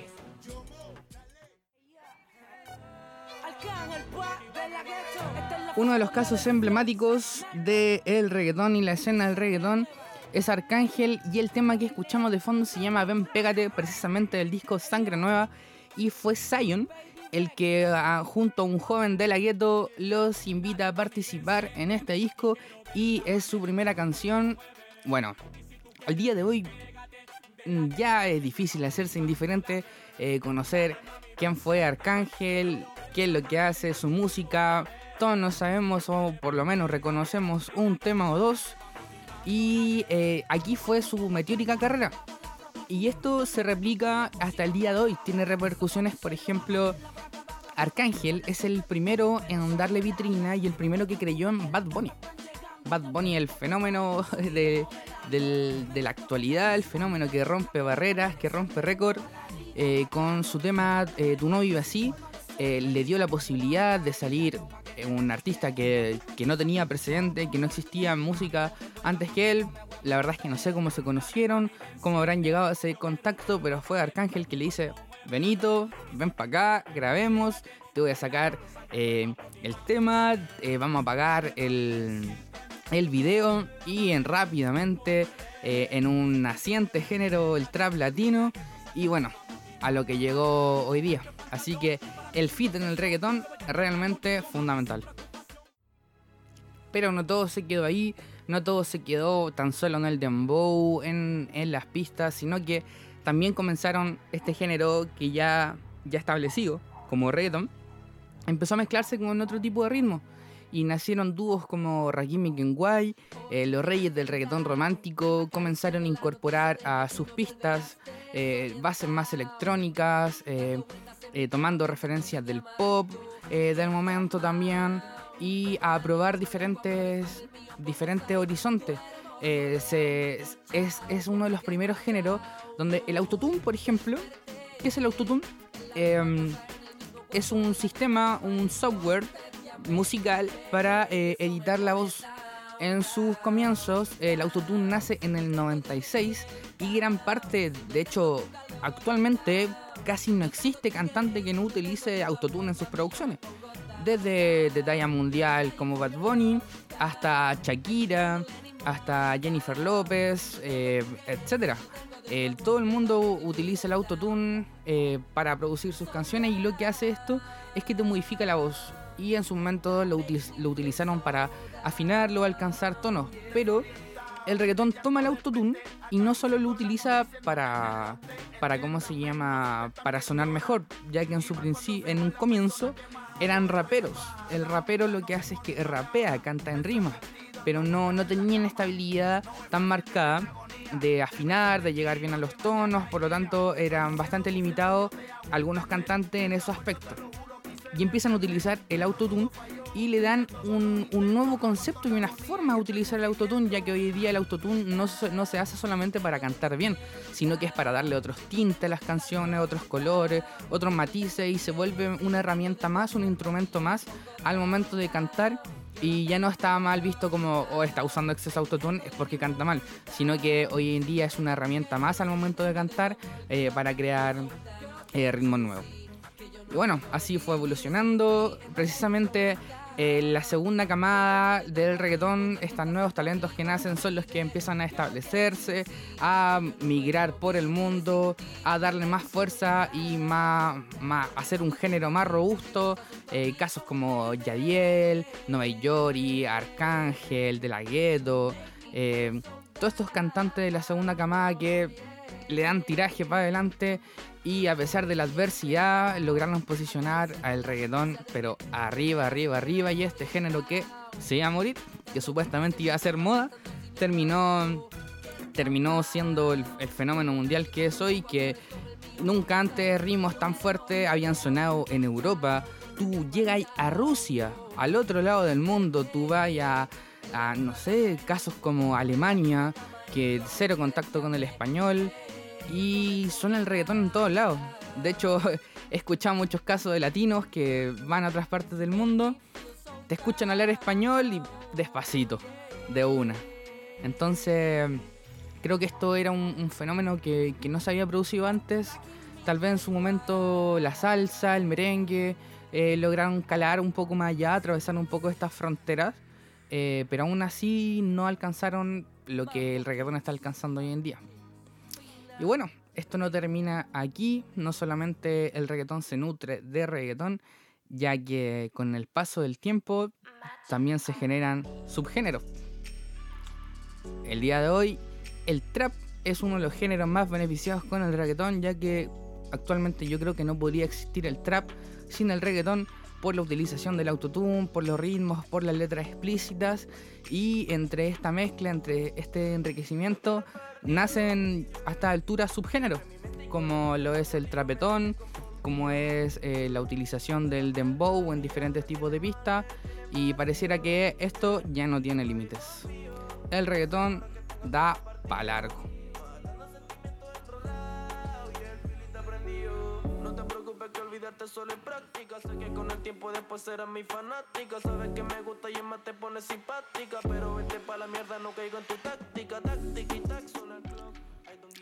Uno de los casos emblemáticos del de reggaetón y la escena del reggaetón es Arcángel y el tema que escuchamos de fondo se llama Ven Pégate, precisamente del disco Sangre Nueva y fue Zion el que ah, junto a un joven de la gueto los invita a participar en este disco y es su primera canción. Bueno, al día de hoy mm, ya es difícil hacerse indiferente, eh, conocer quién fue Arcángel, qué es lo que hace, su música. Todos no sabemos o por lo menos reconocemos un tema o dos. Y eh, aquí fue su meteórica carrera. Y esto se replica hasta el día de hoy. Tiene repercusiones, por ejemplo, Arcángel es el primero en darle vitrina y el primero que creyó en Bad Bunny. Bad Bunny, el fenómeno de, la actualidad, el fenómeno que rompe barreras, que rompe récord, eh, con su tema eh, Tu no así, eh, le dio la posibilidad de salir un artista que, que, no tenía precedente, que no existía música antes que él. La verdad es que no sé cómo se conocieron, cómo habrán llegado a ese contacto, pero fue Arcángel que le dice, Benito, ven para acá, grabemos, te voy a sacar el tema, vamos a pagar el, el video y en rápidamente eh, en un naciente género el trap latino y bueno, a lo que llegó hoy día. Así que el fit en el reggaetón es realmente fundamental. Pero no todo se quedó ahí, no todo se quedó tan solo en el dembow, en, en las pistas, sino que también comenzaron este género que ya, ya establecido como reggaetón, empezó a mezclarse con otro tipo de ritmo y nacieron dúos como Rakim y Kenway, eh, los reyes del reggaetón romántico comenzaron a incorporar a sus pistas eh, bases más electrónicas, eh, tomando referencias del pop del momento también y a probar diferentes, diferentes horizontes. es, es, uno de los primeros géneros donde el autotune, por ejemplo, ¿qué es el autotune? Em, es un sistema, un software musical para eh, editar la voz. En sus comienzos, el autotune nace en el 96 y gran parte, de hecho, actualmente casi no existe cantante que no utilice autotune en sus producciones. Desde de talla mundial como Bad Bunny, hasta Shakira, hasta Jennifer López, eh, etc. todo el mundo utiliza el autotune eh, para producir sus canciones y lo que hace esto es que te modifica la voz y en su momento lo, utilizaron para afinarlo, alcanzar tonos. Pero el reggaetón toma el autotune y no solo lo utiliza para, para ¿cómo se llama? Para sonar mejor, ya que en, su en un comienzo eran raperos. El rapero lo que hace es que rapea, canta en rima, pero no, no tenían esta habilidad tan marcada de afinar, de llegar bien a los tonos, por lo tanto eran bastante limitados algunos cantantes en esos aspectos y empiezan a utilizar el autotune y le dan un, nuevo concepto y una forma de utilizar el autotune, ya que hoy día el autotune no, no se hace solamente para cantar bien, sino que es para darle otros tintes a las canciones, otros colores, otros matices y se vuelve una herramienta más, un instrumento más al momento de cantar y ya no está mal visto como oh, está usando exceso autotune es porque canta mal, sino que hoy en día es una herramienta más al momento de cantar eh, para crear eh, ritmos nuevos. Y bueno, así fue evolucionando. Precisamente eh, la segunda camada del reggaetón, estos nuevos talentos que nacen son los que empiezan a establecerse, a migrar por el mundo, a darle más fuerza y más, hacer un género más robusto. Eh, casos como Yadiel, Noé Yori, Arcángel, De La Ghetto, eh, todos estos cantantes de la segunda camada que le dan tiraje para adelante y a pesar de la adversidad lograron posicionar al reggaetón, pero arriba, arriba, arriba. Y este género que se iba a morir, que supuestamente iba a ser moda, terminó, terminó siendo el, fenómeno mundial que es hoy, que nunca antes ritmos tan fuertes habían sonado en Europa. Tú llegas a Rusia, al otro lado del mundo, tú vas a, a no sé, casos como Alemania, que cero contacto con el español y suena el reggaetón en todos lados. De hecho, he escuchado muchos casos de latinos que van a otras partes del mundo, te escuchan hablar español y despacito, de una. Entonces, creo que esto era un, fenómeno que, no se había producido antes. Tal vez en su momento la salsa, el merengue, eh, lograron calar un poco más allá, atravesar un poco estas fronteras, eh, pero aún así no alcanzaron lo que el reggaetón está alcanzando hoy en día. Y bueno, esto no termina aquí, no solamente el reggaetón se nutre de reggaetón, ya que con el paso del tiempo también se generan subgéneros. El día de hoy, el trap es uno de los géneros más beneficiados con el reggaetón, ya que actualmente yo creo que no podría existir el trap sin el reggaetón por la utilización del autotune, por los ritmos, por las letras explícitas y entre esta mezcla, entre este enriquecimiento, nacen hasta alturas subgéneros, como lo es el trapetón, como es eh, la utilización del dembow en diferentes tipos de pistas y pareciera que esto ya no tiene límites. El reggaetón da pa' largo.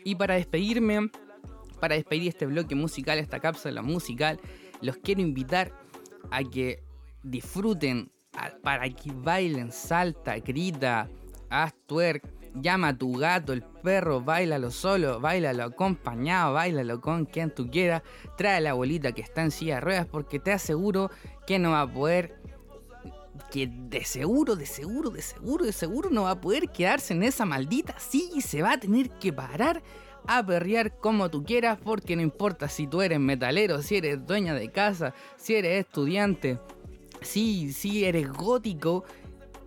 Y para despedirme, para despedir este bloque musical, esta cápsula musical, los quiero invitar a que disfruten, para que bailen, salta, grita, haz twerk Llama a tu gato, el perro, bailalo solo, bailalo acompañado, bailalo con quien tú quieras. Trae la abuelita que está en silla de ruedas porque te aseguro que no va a poder que de seguro, de seguro, de seguro, de seguro no va a poder quedarse en esa maldita silla y se va a tener que parar a perrear como tú quieras porque no importa si tú eres metalero, si eres dueña de casa, si eres estudiante, si, si eres gótico,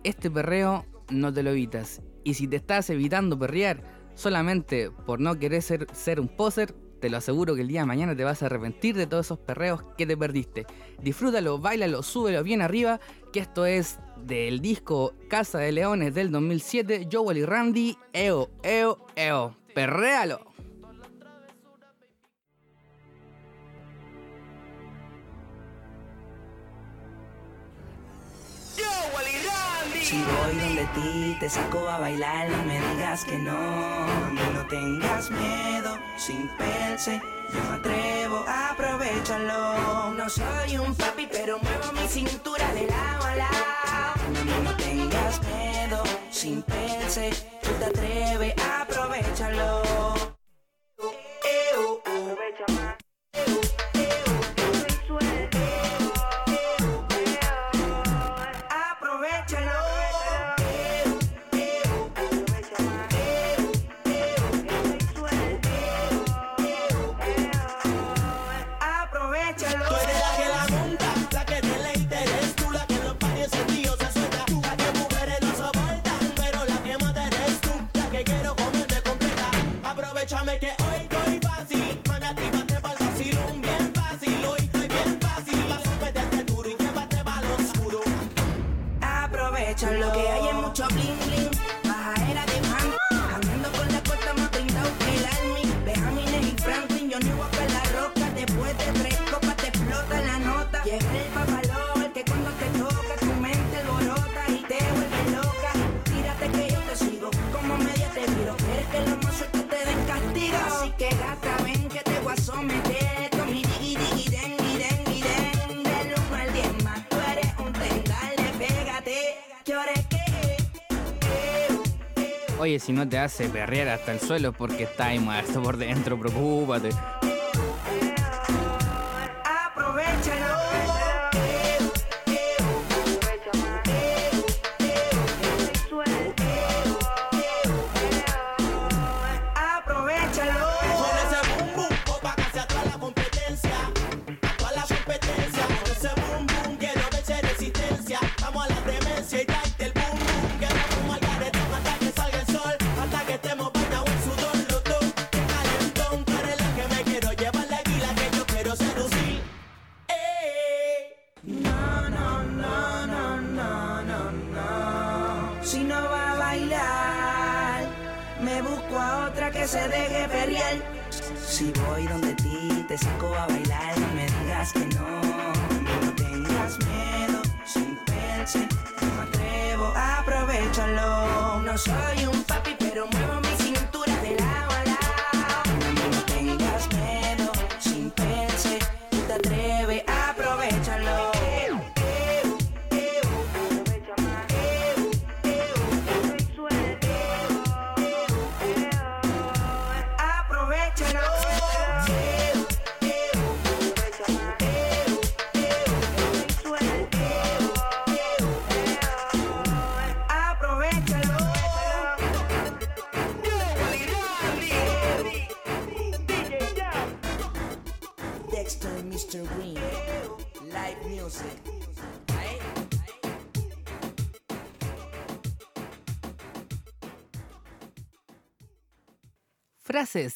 este perreo no te lo evitas. Y si te estás evitando perrear solamente por no querer ser, ser un poser, te lo aseguro que el día de mañana te vas a arrepentir de todos esos perreos que te perdiste. Disfrútalo, bailalo, súbelo bien arriba, que esto es del disco Casa de Leones del 2007, Joel y Randy, eo, eo, eo, perréalo. Si voy donde ti, te saco a bailar, no me digas que no. No tengas miedo, sin pensar, yo me atrevo, aprovechalo. No soy un papi, pero muevo mi cintura de lado a lado. No tengas miedo, sin pensar, tú te atreves, aprovechalo. Si no te hace perrear hasta el suelo porque está ahí muerto por dentro, preocúpate. Aprovechalo.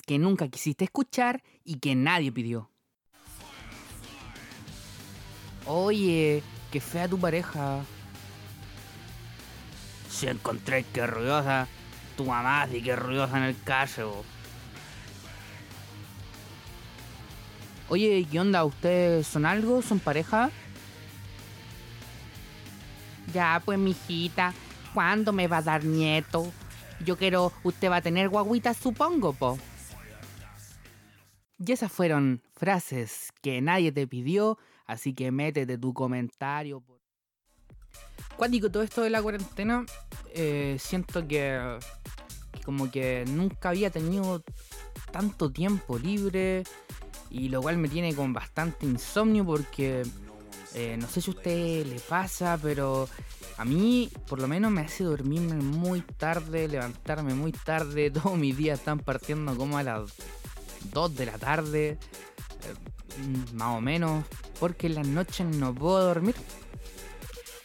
Que nunca quisiste escuchar y que nadie pidió. Oye, qué fea tu pareja. Si encontré que ruidosa, tu mamá sí que ruidosa en el caso. Oye, ¿qué onda? ¿Ustedes son algo? ¿Son pareja? Ya, pues, mijita, ¿cuándo me va a dar nieto? Yo quiero, usted va a tener guaguitas, supongo, po. Y esas fueron frases que nadie te pidió, así que métete tu comentario. Cuático todo esto de la cuarentena, eh, siento que, como que nunca había tenido tanto tiempo libre y lo cual me tiene con bastante insomnio porque eh, no sé si a usted le pasa, pero a mí por lo menos me hace dormirme muy tarde, levantarme muy tarde, todos mis días están partiendo como a las 2 de la tarde, eh, más o menos, porque en las noches no puedo dormir.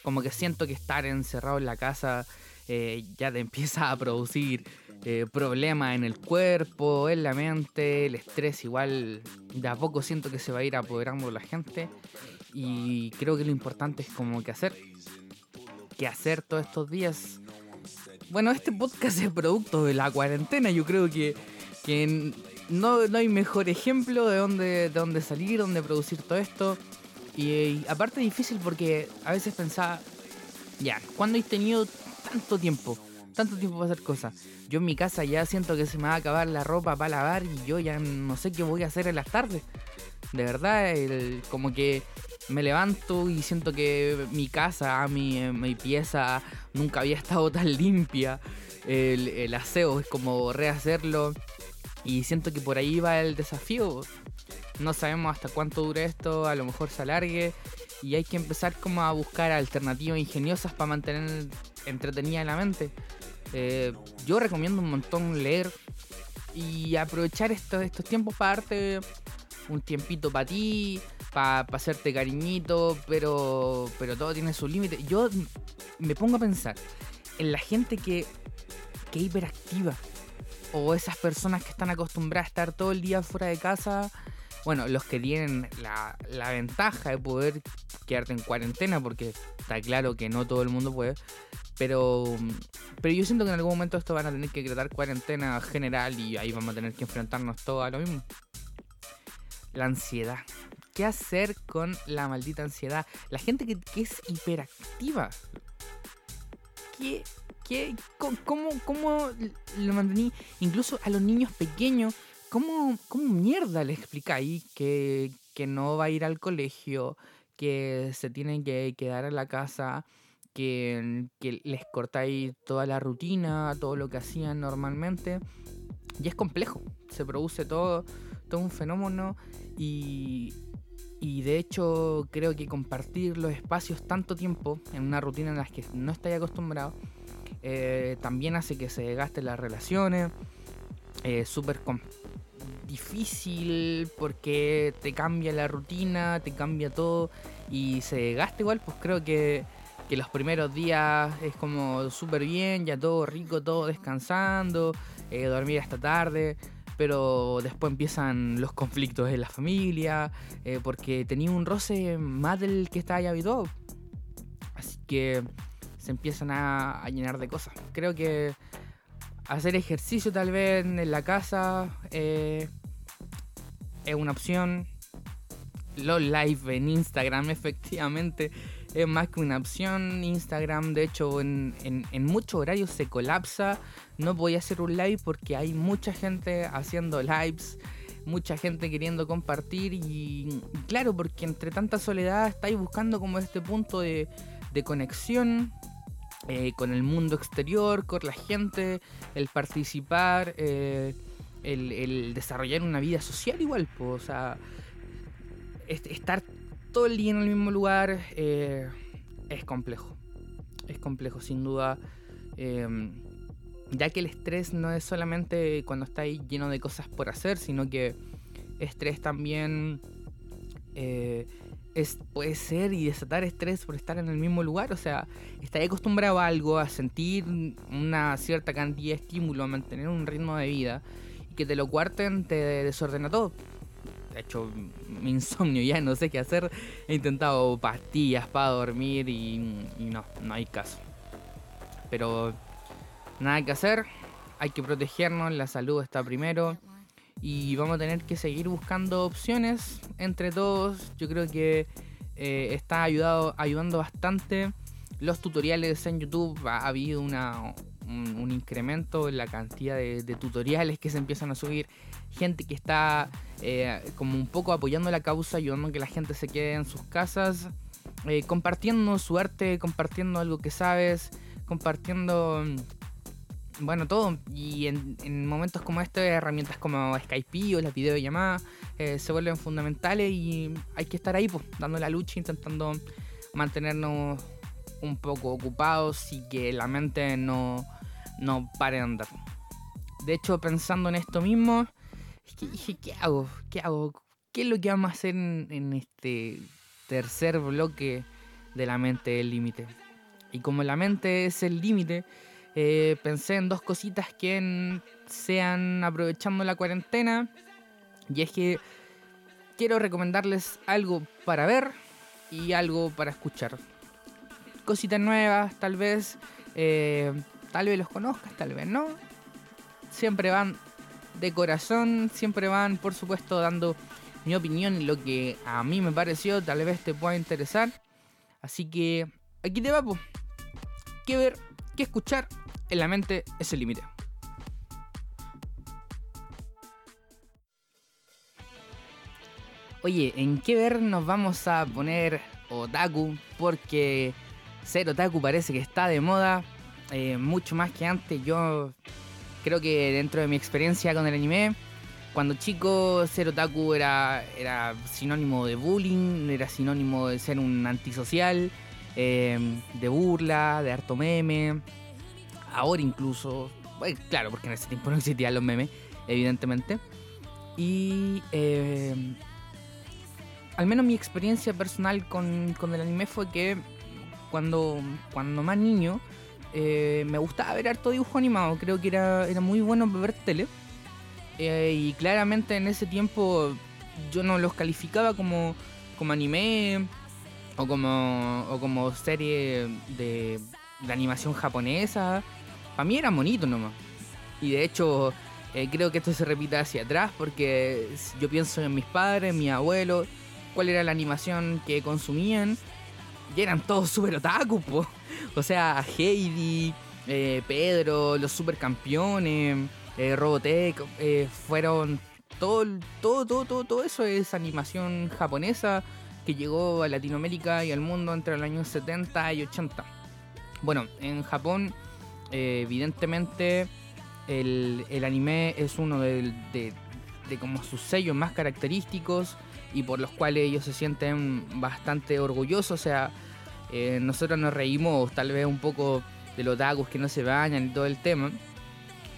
Como que siento que estar encerrado en la casa eh, ya te empieza a producir eh, problemas en el cuerpo, en la mente, el estrés igual de a poco siento que se va a ir apoderando la gente y creo que lo importante es como que hacer, que hacer todos estos días. Bueno, este podcast es producto de la cuarentena, yo creo que, que no, no hay mejor ejemplo de dónde, de dónde salir, dónde producir todo esto. Y, y aparte difícil porque a veces pensaba, ya, ¿cuándo he tenido tanto tiempo? Tanto tiempo para hacer cosas. Yo en mi casa ya siento que se me va a acabar la ropa para lavar y yo ya no sé qué voy a hacer en las tardes. De verdad, el- como que me levanto y siento que mi casa, mi, mi pieza nunca había estado tan limpia. El, el aseo es como rehacerlo. Y siento que por ahí va el desafío. No sabemos hasta cuánto dure esto, a lo mejor se alargue. Y hay que empezar como a buscar alternativas ingeniosas para mantener entretenida la mente. Eh, yo recomiendo un montón leer y aprovechar estos, estos tiempos para darte un tiempito para ti, para hacerte cariñito, pero, pero todo tiene su límite. Yo me pongo a pensar en la gente que, que es hiperactiva o esas personas que están acostumbradas a estar todo el día fuera de casa. Bueno, los que tienen la, la ventaja de poder quedarte en cuarentena, porque está claro que no todo el mundo puede. Pero, pero yo siento que en algún momento esto van a tener que decretar cuarentena general y ahí vamos a tener que enfrentarnos todos a lo mismo. La ansiedad. ¿Qué hacer con la maldita ansiedad? La gente que, que es hiperactiva. ¿Qué, qué, cómo, cómo lo mantení? Incluso a los niños pequeños, ¿cómo, cómo mierda le explicáis que, que no va a ir al colegio, que se tienen que quedar en la casa, que, que les cortáis toda la rutina, todo lo que hacían normalmente? Y es complejo, se produce todo, todo un fenómeno y, y de hecho creo que compartir los espacios tanto tiempo en una rutina en la que no estáis acostumbrado eh, también hace que se desgasten las relaciones. Es súper difícil porque te cambia la rutina, te cambia todo y se desgasta igual, pues creo que, que los primeros días es como súper bien, ya todo rico, todo descansando, eh, dormir hasta tarde, pero después empiezan los conflictos en la familia, eh, porque tenía un roce más del que estaba ya habituado. Así que se empiezan a, llenar de cosas. Creo que hacer ejercicio tal vez en la casa eh, es una opción. Los live en Instagram efectivamente es más que una opción. Instagram de hecho en, en, en muchos horarios se colapsa. No voy a hacer un live porque hay mucha gente haciendo lives. Mucha gente queriendo compartir y, y claro, porque entre tanta soledad estáis buscando como este punto de, de conexión eh, con el mundo exterior, con la gente, el participar, eh, el, desarrollar una vida social igual, po, o sea, est- estar todo el día en el mismo lugar eh, es complejo, es complejo sin duda, eh, ya que el estrés no es solamente cuando estáis lleno de cosas por hacer, sino que estrés también es, puede ser y desatar estrés por estar en el mismo lugar. O sea, estar acostumbrado a algo, a sentir una cierta cantidad de estímulo, a mantener un ritmo de vida. que te lo cuarten te desordena todo. De hecho, mi insomnio ya no sé qué hacer. He intentado pastillas para dormir y, no, no hay caso. Pero nada que hacer, hay que protegernos, la salud está primero y vamos a tener que seguir buscando opciones entre todos. Yo creo que eh, está ayudado, ayudando bastante. Los tutoriales en YouTube ha, habido una, un, incremento en la cantidad de, tutoriales que se empiezan a subir. Gente que está eh, como un poco apoyando la causa, ayudando a que la gente se quede en sus casas, eh, compartiendo su arte, compartiendo algo que sabes, compartiendo bueno, todo. Y en, momentos como este, herramientas como Skype o la videollamada eh, se vuelven fundamentales y hay que estar ahí, pues, dando la lucha, intentando mantenernos un poco ocupados y que la mente no, no pare de andar. De hecho, pensando en esto mismo, es que dije, ¿qué hago? ¿Qué hago? ¿Qué es lo que vamos a hacer en, en este tercer bloque de la mente del límite? Y como la mente es el límite, eh, pensé en dos cositas que sean aprovechando la cuarentena. Y es que quiero recomendarles algo para ver y algo para escuchar. Cositas nuevas, tal vez. Eh, tal vez los conozcas, tal vez no. Siempre van de corazón, siempre van, por supuesto, dando mi opinión y lo que a mí me pareció, tal vez te pueda interesar. Así que aquí te va, pues. ¿Qué ver? ¿Qué escuchar? En la mente es el límite. Oye, ¿en qué ver nos vamos a poner otaku? Porque ser otaku parece que está de moda, eh, mucho más que antes. Yo creo que dentro de mi experiencia con el anime, cuando chico ser otaku era, era sinónimo de bullying, era sinónimo de ser un antisocial, eh, de burla, de harto meme ahora incluso, claro, porque en ese tiempo no existían los memes, evidentemente. Y eh, al menos mi experiencia personal con, el anime fue que cuando, cuando más niño eh, me gustaba ver harto dibujo animado, creo que era, era muy bueno ver tele. Eh, y claramente en ese tiempo yo no los calificaba como, como anime o como, o como serie de animación japonesa para mí era bonito nomás. Y de hecho, eh, creo que esto se repite hacia atrás porque yo pienso en mis padres, mis abuelos, cuál era la animación que consumían. Y eran todos super otaku, po. O sea, Heidi, eh, Pedro, los supercampeones, eh, Robotech, eh, fueron todo, todo, todo, todo, todo eso es animación japonesa que llegó a Latinoamérica y al mundo entre los años 70 y 80. Bueno, en Japón eh, evidentemente el, anime es uno de, como sus sellos más característicos y por los cuales ellos se sienten bastante orgullosos. O sea, eh, nosotros nos reímos tal vez un poco de los otakus que no se bañan y todo el tema.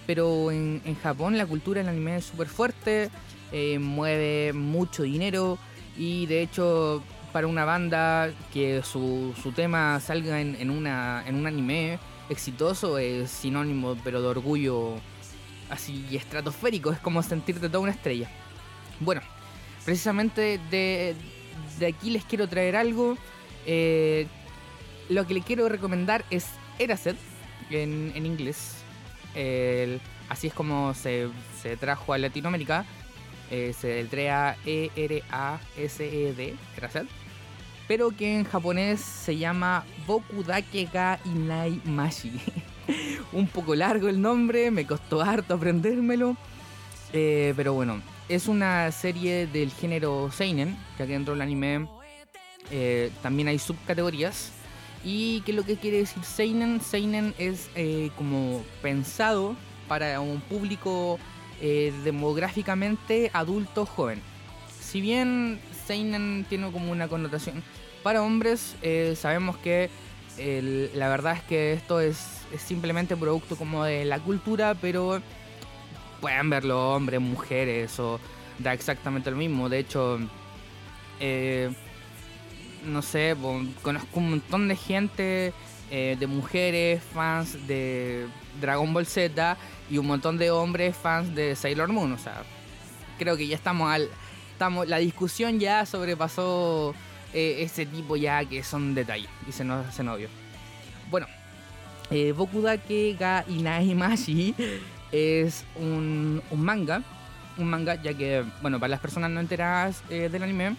Pero en, Japón la cultura del anime es súper fuerte, eh, mueve mucho dinero y de hecho para una banda que su, tema salga en, una, en un anime exitoso es sinónimo, pero de orgullo así estratosférico, es como sentirte toda una estrella. Bueno, precisamente de, aquí les quiero traer algo. Eh, lo que le quiero recomendar es Eraset, en, inglés. así es como se, trajo a Latinoamérica. Eh, se deletrea E-R-A-S-E-D, Eraset pero que en japonés se llama Bokudake ga Inai Mashi. Un poco largo el nombre, me costó harto aprendérmelo, eh, pero bueno, es una serie del género Seinen, que aquí dentro del anime eh, también hay subcategorías. ¿Y qué es lo que quiere decir Seinen? Seinen es eh, como pensado para un público demográficamente adulto joven. Si bien Seinen tiene como una connotación para hombres, eh, sabemos que la verdad es que esto es, simplemente producto como de la cultura, pero pueden verlo hombres, mujeres, o da exactamente lo mismo. De hecho, eh, no sé, conozco un montón de gente, eh, de mujeres, fans de Dragon Ball Z y un montón de hombres fans de Sailor Moon. O sea, creo que ya estamos al. La discusión ya sobrepasó eh, ese tipo ya que son detalles y se nos hace novio. Bueno, eh, Bokudake ga Inaimashi es un, un, manga. Un manga, ya que, bueno, para las personas no enteradas eh, del anime,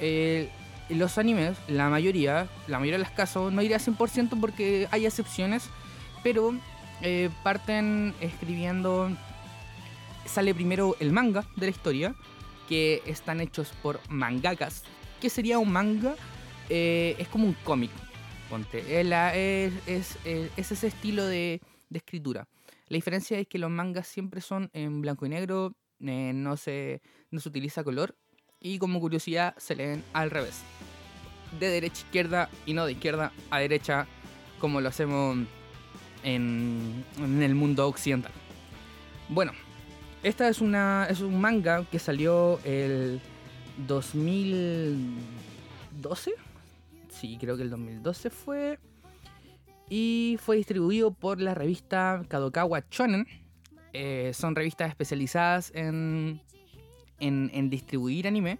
eh, los animes, la mayoría, la mayoría de los casos, no diría 100% porque hay excepciones, pero eh, parten escribiendo. Sale primero el manga de la historia, que están hechos por mangakas. ¿Qué sería un manga? Eh, es como un cómic, ponte. Es, es, ese estilo de, escritura. La diferencia es que los mangas siempre son en blanco y negro, eh, no, se, no se utiliza color y como curiosidad se leen al revés. De derecha a izquierda y no de izquierda a derecha como lo hacemos en, el mundo occidental. Bueno, esta es, una, es un manga que salió el 2012. Sí, creo que el 2012 fue. Y fue distribuido por la revista Kadokawa Shonen. Eh, son revistas especializadas en, en, distribuir anime.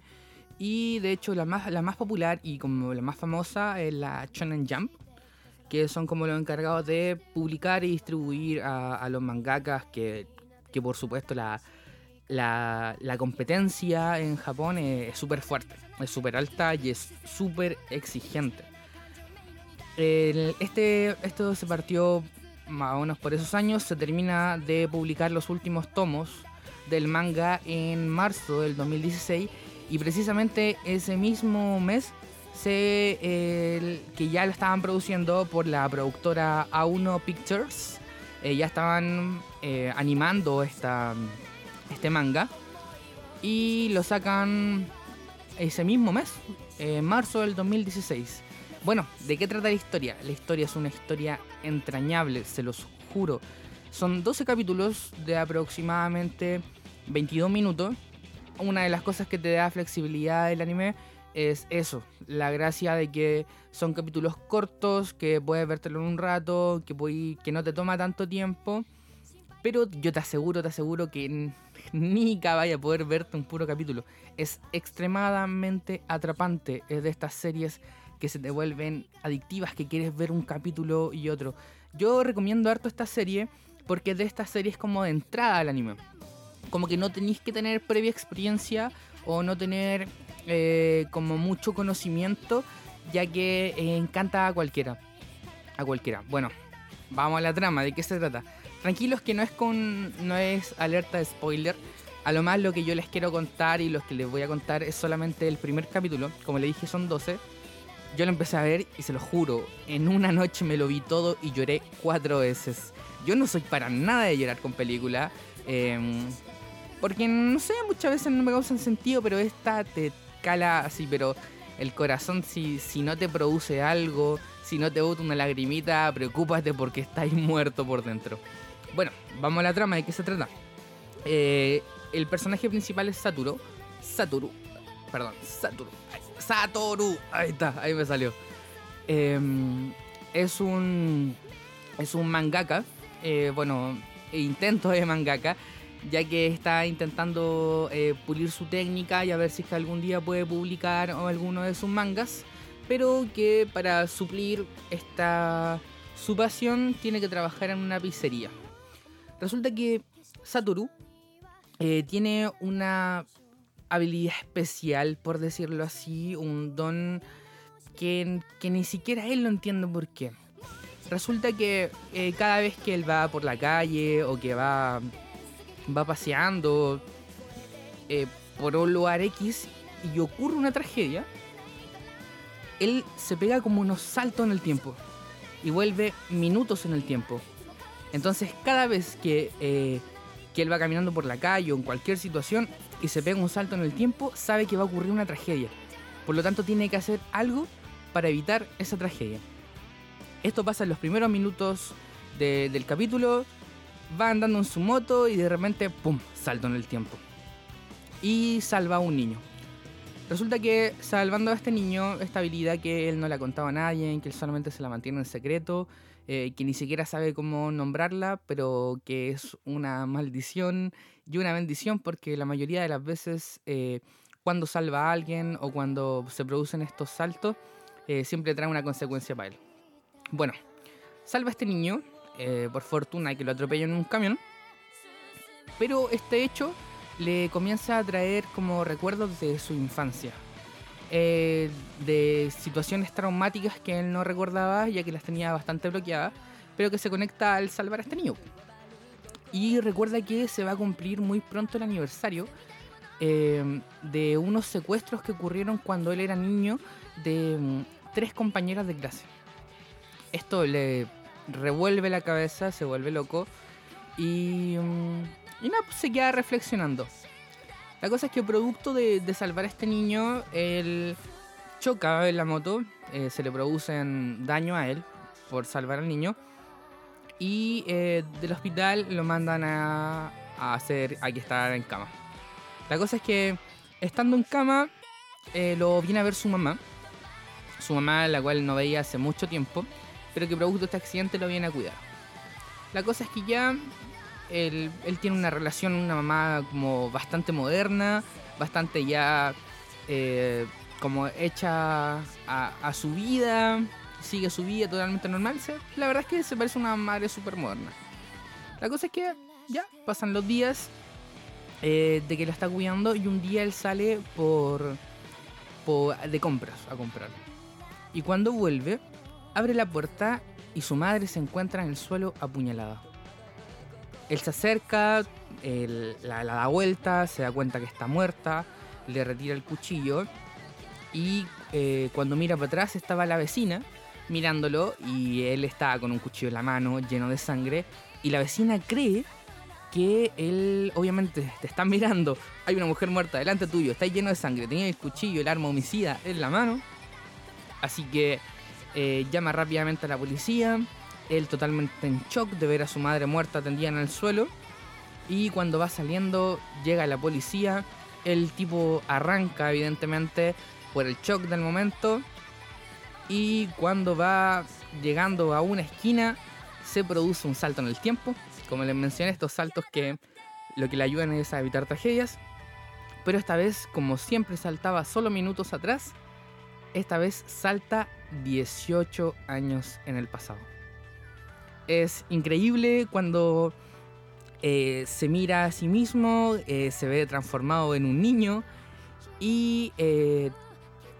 Y de hecho la más, la más popular y como la más famosa es la Shonen Jump que son como los encargados de publicar y distribuir a, los mangakas, que, por supuesto la, la, competencia en Japón es súper fuerte, es súper alta y es súper exigente. este, esto se partió más o menos por esos años, se termina de publicar los últimos tomos del manga en marzo del 2016 y precisamente ese mismo mes Sé que ya lo estaban produciendo por la productora A1 Pictures. Eh, ya estaban eh, animando esta, este manga. Y lo sacan ese mismo mes, en marzo del 2016. Bueno, ¿de qué trata la historia? La historia es una historia entrañable, se los juro. Son 12 capítulos de aproximadamente 22 minutos. Una de las cosas que te da flexibilidad del anime es eso, la gracia de que son capítulos cortos, que puedes vértelo en un rato, que, que no te toma tanto tiempo, pero yo te aseguro, te aseguro que ni vaya a poder verte un puro capítulo. Es extremadamente atrapante, es de estas series que se te vuelven adictivas, que quieres ver un capítulo y otro. Yo recomiendo harto esta serie porque es de estas series como de entrada al anime. Como que no tenéis que tener previa experiencia o no tener eh, como mucho conocimiento, ya que eh, encanta a cualquiera. A cualquiera. Bueno, vamos a la trama, ¿de qué se trata? Tranquilos que no es con. no es alerta de spoiler. A lo más lo que yo les quiero contar y los que les voy a contar es solamente el primer capítulo. Como le dije, son 12. Yo lo empecé a ver y se lo juro, en una noche me lo vi todo y lloré cuatro veces. Yo no soy para nada de llorar con película. Em, porque no sé, muchas veces no me causan sentido, pero esta te cala así, pero el corazón si, si no te produce algo, si no te bota una lagrimita, preocúpate porque estáis muerto por dentro. Bueno, vamos a la trama, ¿de qué se trata? Eh, el personaje principal es Satoru. Satoru. Perdón, Satoru. Satoru. Ahí está, ahí me salió. Em, es un. Es un mangaka. Eh, bueno, intento de mangaka ya que está intentando eh, pulir su técnica y a ver si es que algún día puede publicar alguno de sus mangas, pero que para suplir esta su pasión tiene que trabajar en una pizzería. Resulta que Satoru eh, tiene una habilidad especial, por decirlo así, un don que, ni siquiera él lo entiende por qué. Resulta que eh, cada vez que él va por la calle o que va va paseando eh, por un lugar X y ocurre una tragedia, él se pega como unos saltos en el tiempo y vuelve minutos en el tiempo. Entonces cada vez que, eh, que él va caminando por la calle o en cualquier situación y se pega un salto en el tiempo, sabe que va a ocurrir una tragedia. Por lo tanto tiene que hacer algo para evitar esa tragedia. Esto pasa en los primeros minutos del capítulo va andando en su moto y de repente, ¡pum!, salto en el tiempo. Y salva a un niño. Resulta que salvando a este niño, esta habilidad que él no le ha contado a nadie, que él solamente se la mantiene en secreto, eh, que ni siquiera sabe cómo nombrarla, pero que es una maldición y una bendición porque la mayoría de las veces eh, cuando salva a alguien o cuando se producen estos saltos, eh, siempre trae una consecuencia para él. Bueno, salva a este niño, por fortuna que lo atropella en un camión, pero este hecho le comienza a traer como recuerdos de su infancia. Eh, de situaciones traumáticas que él no recordaba ya que las tenía bastante bloqueadas, pero que se conecta al salvar a este niño. Y recuerda que se va a cumplir muy pronto el aniversario eh, de unos secuestros que ocurrieron cuando él era niño de mm, tres compañeras de clase. Esto le revuelve la cabeza, se vuelve loco y mm, y nada, pues se queda reflexionando. La cosa es que producto de, salvar a este niño, él choca en la moto, eh, se le producen daño a él por salvar al niño. Y eh, del hospital lo mandan a, hacer, a que estar en cama. La cosa es que estando en cama, eh, lo viene a ver su mamá. Su mamá, la cual no veía hace mucho tiempo, pero que producto este accidente lo viene a cuidar. La cosa es que ya él, tiene una relación, una mamá como bastante moderna, bastante ya eh, como hecha a, su vida, sigue su vida totalmente normal. La verdad es que se parece a una madre súper moderna. La cosa es que ya pasan los días eh, de que la está cuidando y un día él sale por, por de compras a comprar. Y cuando vuelve, abre la puerta y su madre se encuentra en el suelo apuñalada. Él se acerca, la, da vuelta, se da cuenta que está muerta, le retira el cuchillo y eh, cuando mira para atrás estaba la vecina mirándolo y él está con un cuchillo en la mano lleno de sangre y la vecina cree que él obviamente te está mirando, hay una mujer muerta delante tuyo, está lleno de sangre, tenía el cuchillo, el arma homicida en la mano, así que eh, llama rápidamente a la policía, él totalmente en shock de ver a su madre muerta tendida en el suelo. Y cuando va saliendo, llega la policía. El tipo arranca, evidentemente, por el shock del momento. Y cuando va llegando a una esquina, se produce un salto en el tiempo. Como les mencioné, estos saltos que lo que le ayudan es a evitar tragedias. Pero esta vez, como siempre saltaba solo minutos atrás, esta vez salta 18 años en el pasado. Es increíble cuando eh, se mira a sí mismo, eh, se ve transformado en un niño y eh,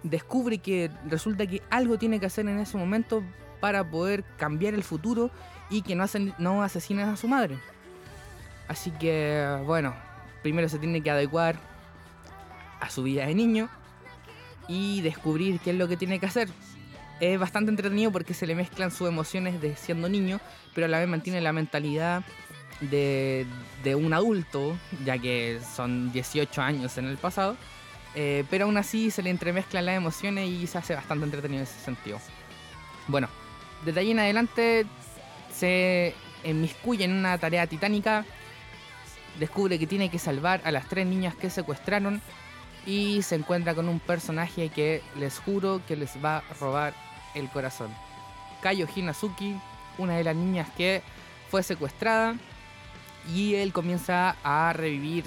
descubre que resulta que algo tiene que hacer en ese momento para poder cambiar el futuro y que no, hacen, no asesinen a su madre. Así que, bueno, primero se tiene que adecuar a su vida de niño y descubrir qué es lo que tiene que hacer es bastante entretenido porque se le mezclan sus emociones de siendo niño, pero a la vez mantiene la mentalidad de, un adulto, ya que son 18 años en el pasado. Eh, pero aún así se le entremezclan las emociones y se hace bastante entretenido en ese sentido. Bueno, desde ahí en adelante se enmiscuye en una tarea titánica, descubre que tiene que salvar a las tres niñas que secuestraron y se encuentra con un personaje que les juro que les va a robar el corazón. Kayo Hinazuki, una de las niñas que fue secuestrada y él comienza a revivir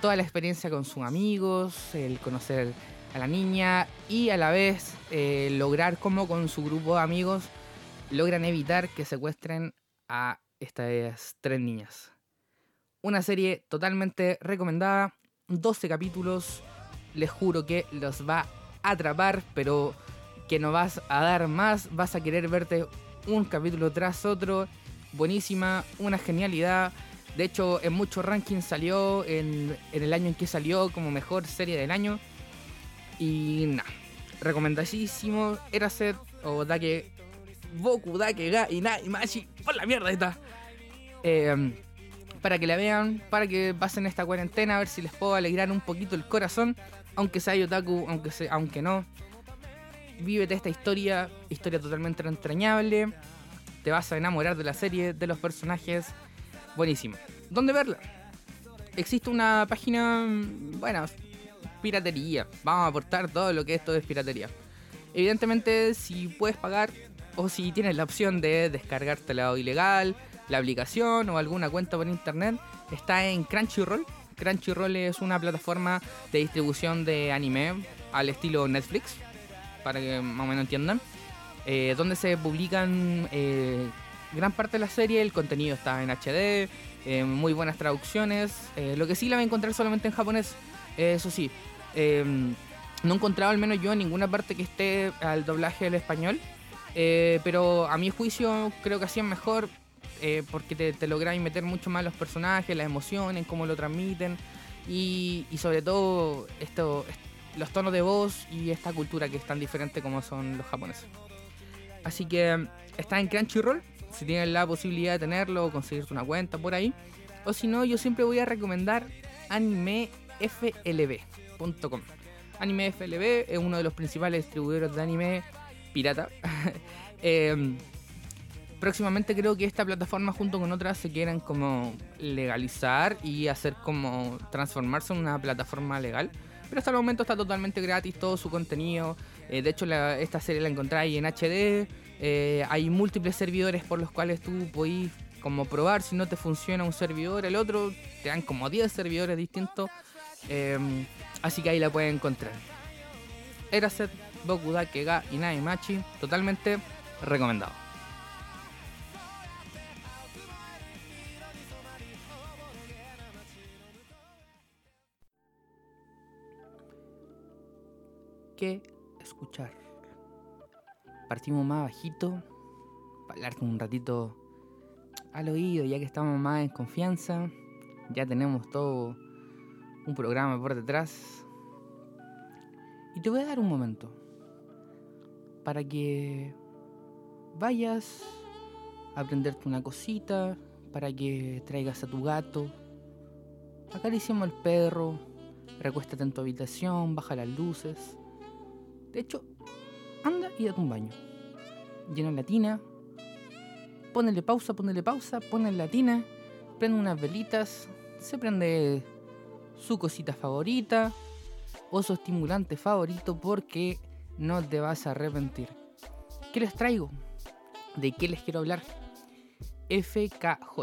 toda la experiencia con sus amigos, el conocer a la niña y a la vez eh, lograr como con su grupo de amigos logran evitar que secuestren a estas tres niñas. Una serie totalmente recomendada, 12 capítulos, les juro que los va a atrapar, pero que no vas a dar más, vas a querer verte un capítulo tras otro. Buenísima, una genialidad. De hecho, en muchos rankings salió en, el año en que salió como mejor serie del año. Y nada, recomendadísimo. Era ser o Dake Boku, Dake Ga y Machi. Por la mierda está. Eh, para que la vean, para que pasen esta cuarentena, a ver si les puedo alegrar un poquito el corazón. Aunque sea Yotaku, aunque, sea, aunque no vívete esta historia, historia totalmente entrañable. Te vas a enamorar de la serie, de los personajes. Buenísimo. ¿Dónde verla? Existe una página, bueno, piratería. Vamos a aportar todo lo que esto es piratería. Evidentemente, si puedes pagar o si tienes la opción de descargarte lado ilegal, la aplicación o alguna cuenta por internet, está en Crunchyroll. Crunchyroll es una plataforma de distribución de anime al estilo Netflix, para que más o menos entiendan, eh, donde se publican eh, gran parte de la serie, el contenido está en HD, eh, muy buenas traducciones, lo que sí la voy a encontrar solamente en japonés, eso sí. no he encontrado al menos yo en ninguna parte que esté al doblaje del español, pero a mi juicio creo que es mejor eh, porque te, te meter mucho más los personajes, las emociones, cómo lo transmiten y, sobre todo esto, los tonos de voz y esta cultura que es tan diferente como son los japoneses. Así que está en Crunchyroll, si tienes la posibilidad de tenerlo o conseguirte una cuenta por ahí. O si no, yo siempre voy a recomendar animeflb.com. AnimeFLB es uno de los principales distribuidores de anime pirata. eh, próximamente creo que esta plataforma junto con otras se quieren como legalizar y hacer como transformarse en una plataforma legal. Pero hasta el momento está totalmente gratis todo su contenido. Eh, de hecho, esta serie la encontráis en HD. Eh, hay múltiples servidores por los cuales tú podís como probar si no te funciona un servidor, el otro. Te dan como 10 servidores distintos. Em, así que ahí la pueden encontrar. Eraset, Bokuda, Kega y Machi Totalmente recomendado. Escuchar. Partimos más bajito, para hablar un ratito al oído, ya que estamos más en confianza. Ya tenemos todo un programa por detrás. Y te voy a dar un momento para que vayas a aprenderte una cosita, para que traigas a tu gato, acariciemos al perro, recuéstate en tu habitación, baja las luces de hecho, anda y date un baño. Llena la tina, ponele pausa, ponele pausa, pone la tina, prende unas velitas, se prende su cosita favorita o su estimulante favorito porque no te vas a arrepentir. ¿Qué les traigo? ¿De qué les quiero hablar? FKJ.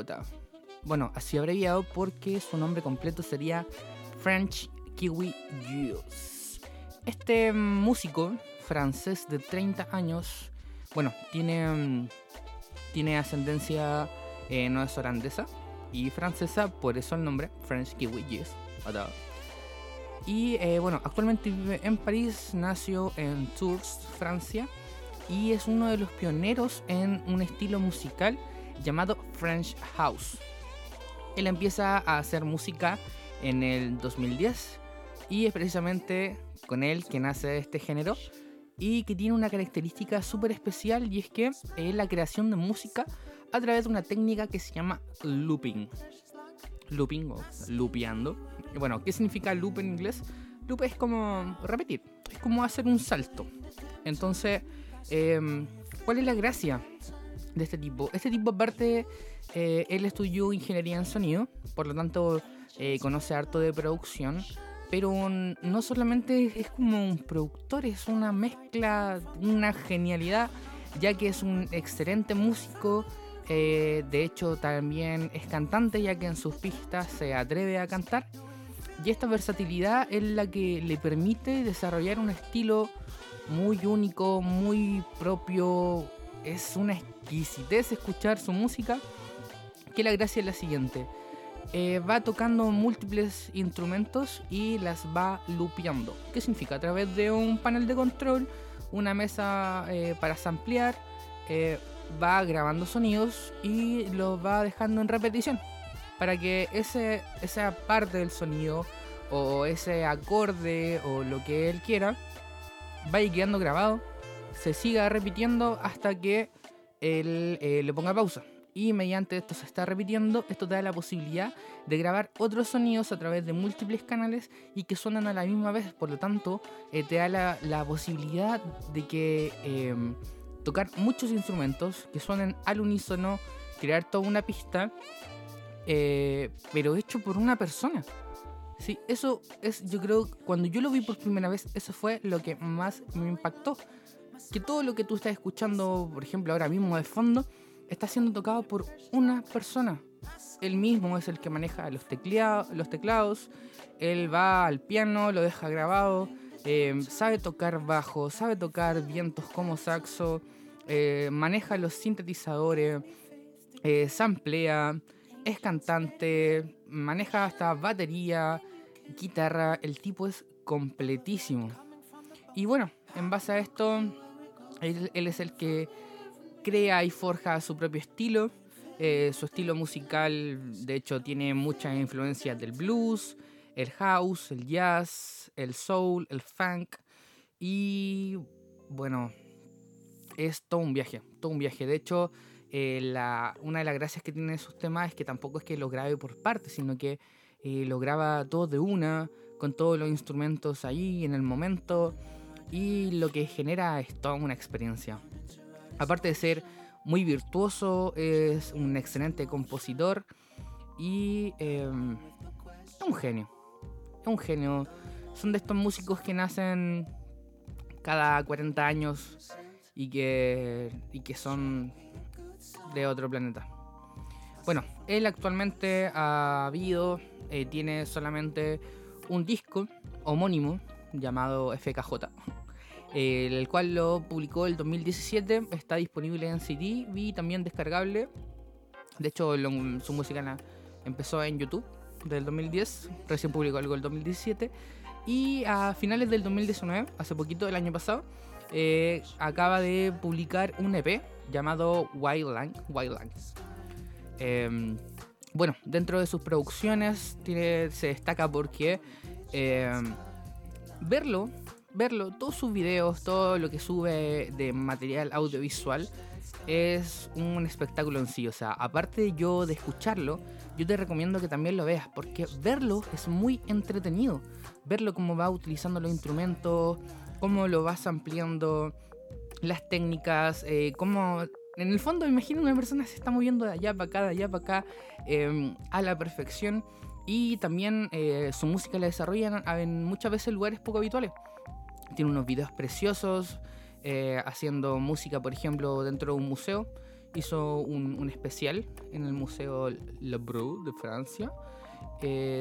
Bueno, así abreviado porque su nombre completo sería French Kiwi Juice. Este músico francés de 30 años, bueno, tiene, mm, tiene ascendencia eh, no es holandesa y francesa, por eso el nombre, French Kiwi Yes. Y eh, bueno, actualmente vive en París, nació en Tours, Francia, y es uno de los pioneros en un estilo musical llamado French House. Él empieza a hacer música en el 2010 y es precisamente con él que nace este género y que tiene una característica súper especial y es que es la creación de música a través de una técnica que se llama looping. Looping o loopeando. Bueno, ¿qué significa loop en inglés? Loop es como repetir, es como hacer un salto. Entonces, em, ¿cuál es la gracia de este tipo? Este tipo aparte, eh, él estudió ingeniería en sonido, por lo tanto eh, conoce harto de producción pero no solamente es como un productor, es una mezcla, una genialidad, ya que es un excelente músico. Eh, de hecho, también es cantante, ya que en sus pistas se atreve a cantar. Y esta versatilidad es la que le permite desarrollar un estilo muy único, muy propio. Es una exquisitez escuchar su música. Que la gracia es la siguiente eh, va tocando múltiples instrumentos y las va lupeando. ¿Qué significa? A través de un panel de control, una mesa eh, para samplear, eh, va grabando sonidos y los va dejando en repetición. Para que ese, esa parte del sonido o ese acorde o lo que él quiera vaya quedando grabado, se siga repitiendo hasta que él le ponga pausa y mediante esto se está repitiendo, esto te da la posibilidad de grabar otros sonidos a través de múltiples canales y que suenan a la misma vez, por lo tanto eh, te da la, posibilidad de que em, tocar muchos instrumentos que suenen al unísono, crear toda una pista, eh, pero hecho por una persona. Sí, eso es, yo creo, cuando yo lo vi por primera vez, eso fue lo que más me impactó. Que todo lo que tú estás escuchando, por ejemplo, ahora mismo de fondo, está siendo tocado por una persona. Él mismo es el que maneja los, teclados, él va al piano, lo deja grabado, eh, sabe tocar bajo, sabe tocar vientos como saxo, eh, maneja los sintetizadores, eh, samplea, es cantante, maneja hasta batería, guitarra, el tipo es completísimo. Y bueno, en base a esto, él, es el que crea y forja su propio estilo. Eh, su estilo musical, de hecho, tiene muchas influencias del blues, el house, el jazz, el soul, el funk. Y bueno, es todo un viaje, todo un viaje. De hecho, eh, una de las gracias que tiene sus temas es que tampoco es que lo grabe por partes, sino que eh, lo graba todo de una, con todos los instrumentos ahí en el momento, y lo que genera es toda una experiencia. Aparte de ser muy virtuoso, es un excelente compositor y em, es un genio. Es un genio. Son de estos músicos que nacen cada 40 años y que, y que son de otro planeta. Bueno, él actualmente ha habido, eh, tiene solamente un disco homónimo llamado FKJ, el cual lo publicó el 2017, está disponible en CD y también descargable. De hecho, su música empezó en YouTube del 2010, recién publicó algo el 2017 y a finales del 2019, hace poquito, el año pasado, eh, acaba de publicar un EP llamado Wildland. Wildland. Em, bueno, dentro de sus producciones se destaca porque em, verlo, verlo, todos sus videos, todo lo que sube de material audiovisual es un espectáculo en sí. O sea, aparte yo de escucharlo, yo te recomiendo que también lo veas porque verlo es muy entretenido. Verlo cómo va utilizando los instrumentos, cómo lo vas ampliando, las técnicas, eh, cómo... En el fondo, imagino una persona se está moviendo de allá para acá, de allá para acá, em, a la perfección. Y también eh, su música la desarrollan en muchas veces lugares poco habituales. Tiene unos videos preciosos, eh, haciendo música, por ejemplo, dentro de un museo. Hizo un, especial en el Museo Le Brou de Francia,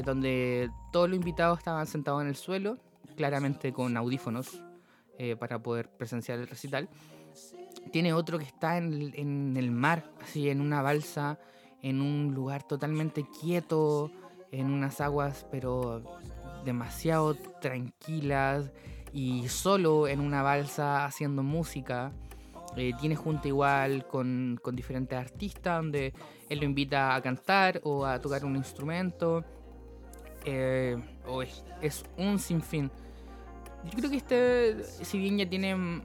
donde todos los invitados estaban sentados en el suelo, claramente con audífonos, eh, para poder presenciar el recital. Tiene otro que está en el, mar, así en una balsa, en un lugar totalmente quieto, en unas aguas pero demasiado tranquilas y solo en una balsa haciendo música. Eh, tiene junta igual con, con, diferentes artistas donde él lo invita a cantar o a tocar un instrumento. Eh, es, un sinfín. Yo creo que este, si bien ya tiene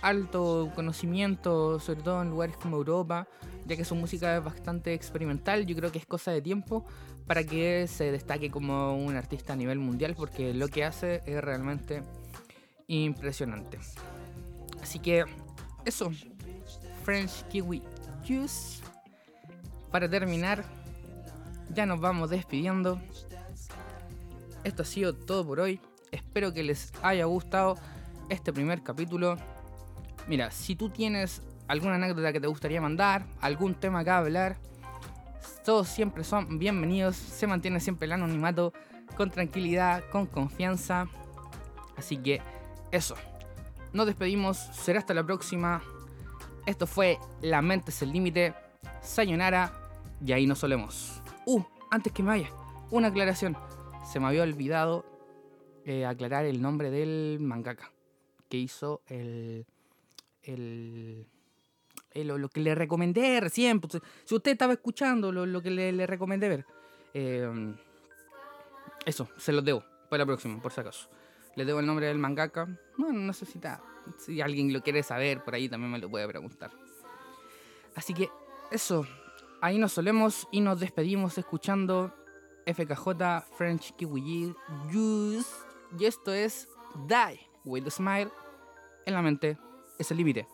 alto conocimiento, sobre todo en lugares como Europa, ya que su música es bastante experimental, yo creo que es cosa de tiempo para que se destaque como un artista a nivel mundial, porque lo que hace es realmente impresionante. Así que eso, French Kiwi Juice. Para terminar, ya nos vamos despidiendo. Esto ha sido todo por hoy. Espero que les haya gustado este primer capítulo. Mira, si tú tienes alguna anécdota que te gustaría mandar, algún tema que hablar, todos siempre son bienvenidos. Se mantiene siempre el anonimato con tranquilidad, con confianza. Así que eso. Nos despedimos. Será hasta la próxima. Esto fue La mente es el límite. Sayonara. Y ahí nos solemos. Uh, antes que me vaya, una aclaración. Se me había olvidado eh, aclarar el nombre del mangaka que hizo el, el, lo, que le recomendé recién. Pues, si usted estaba escuchando lo, que le, recomendé ver. Eh, eso, se los debo para la próxima, por si acaso. Le debo el nombre del mangaka. Bueno, no sé si, si alguien lo quiere saber, por ahí también me lo puede preguntar. Así que eso, ahí nos solemos y nos despedimos escuchando FKJ French Kiwi Juice y esto es Die with a Smile. En la mente es el límite.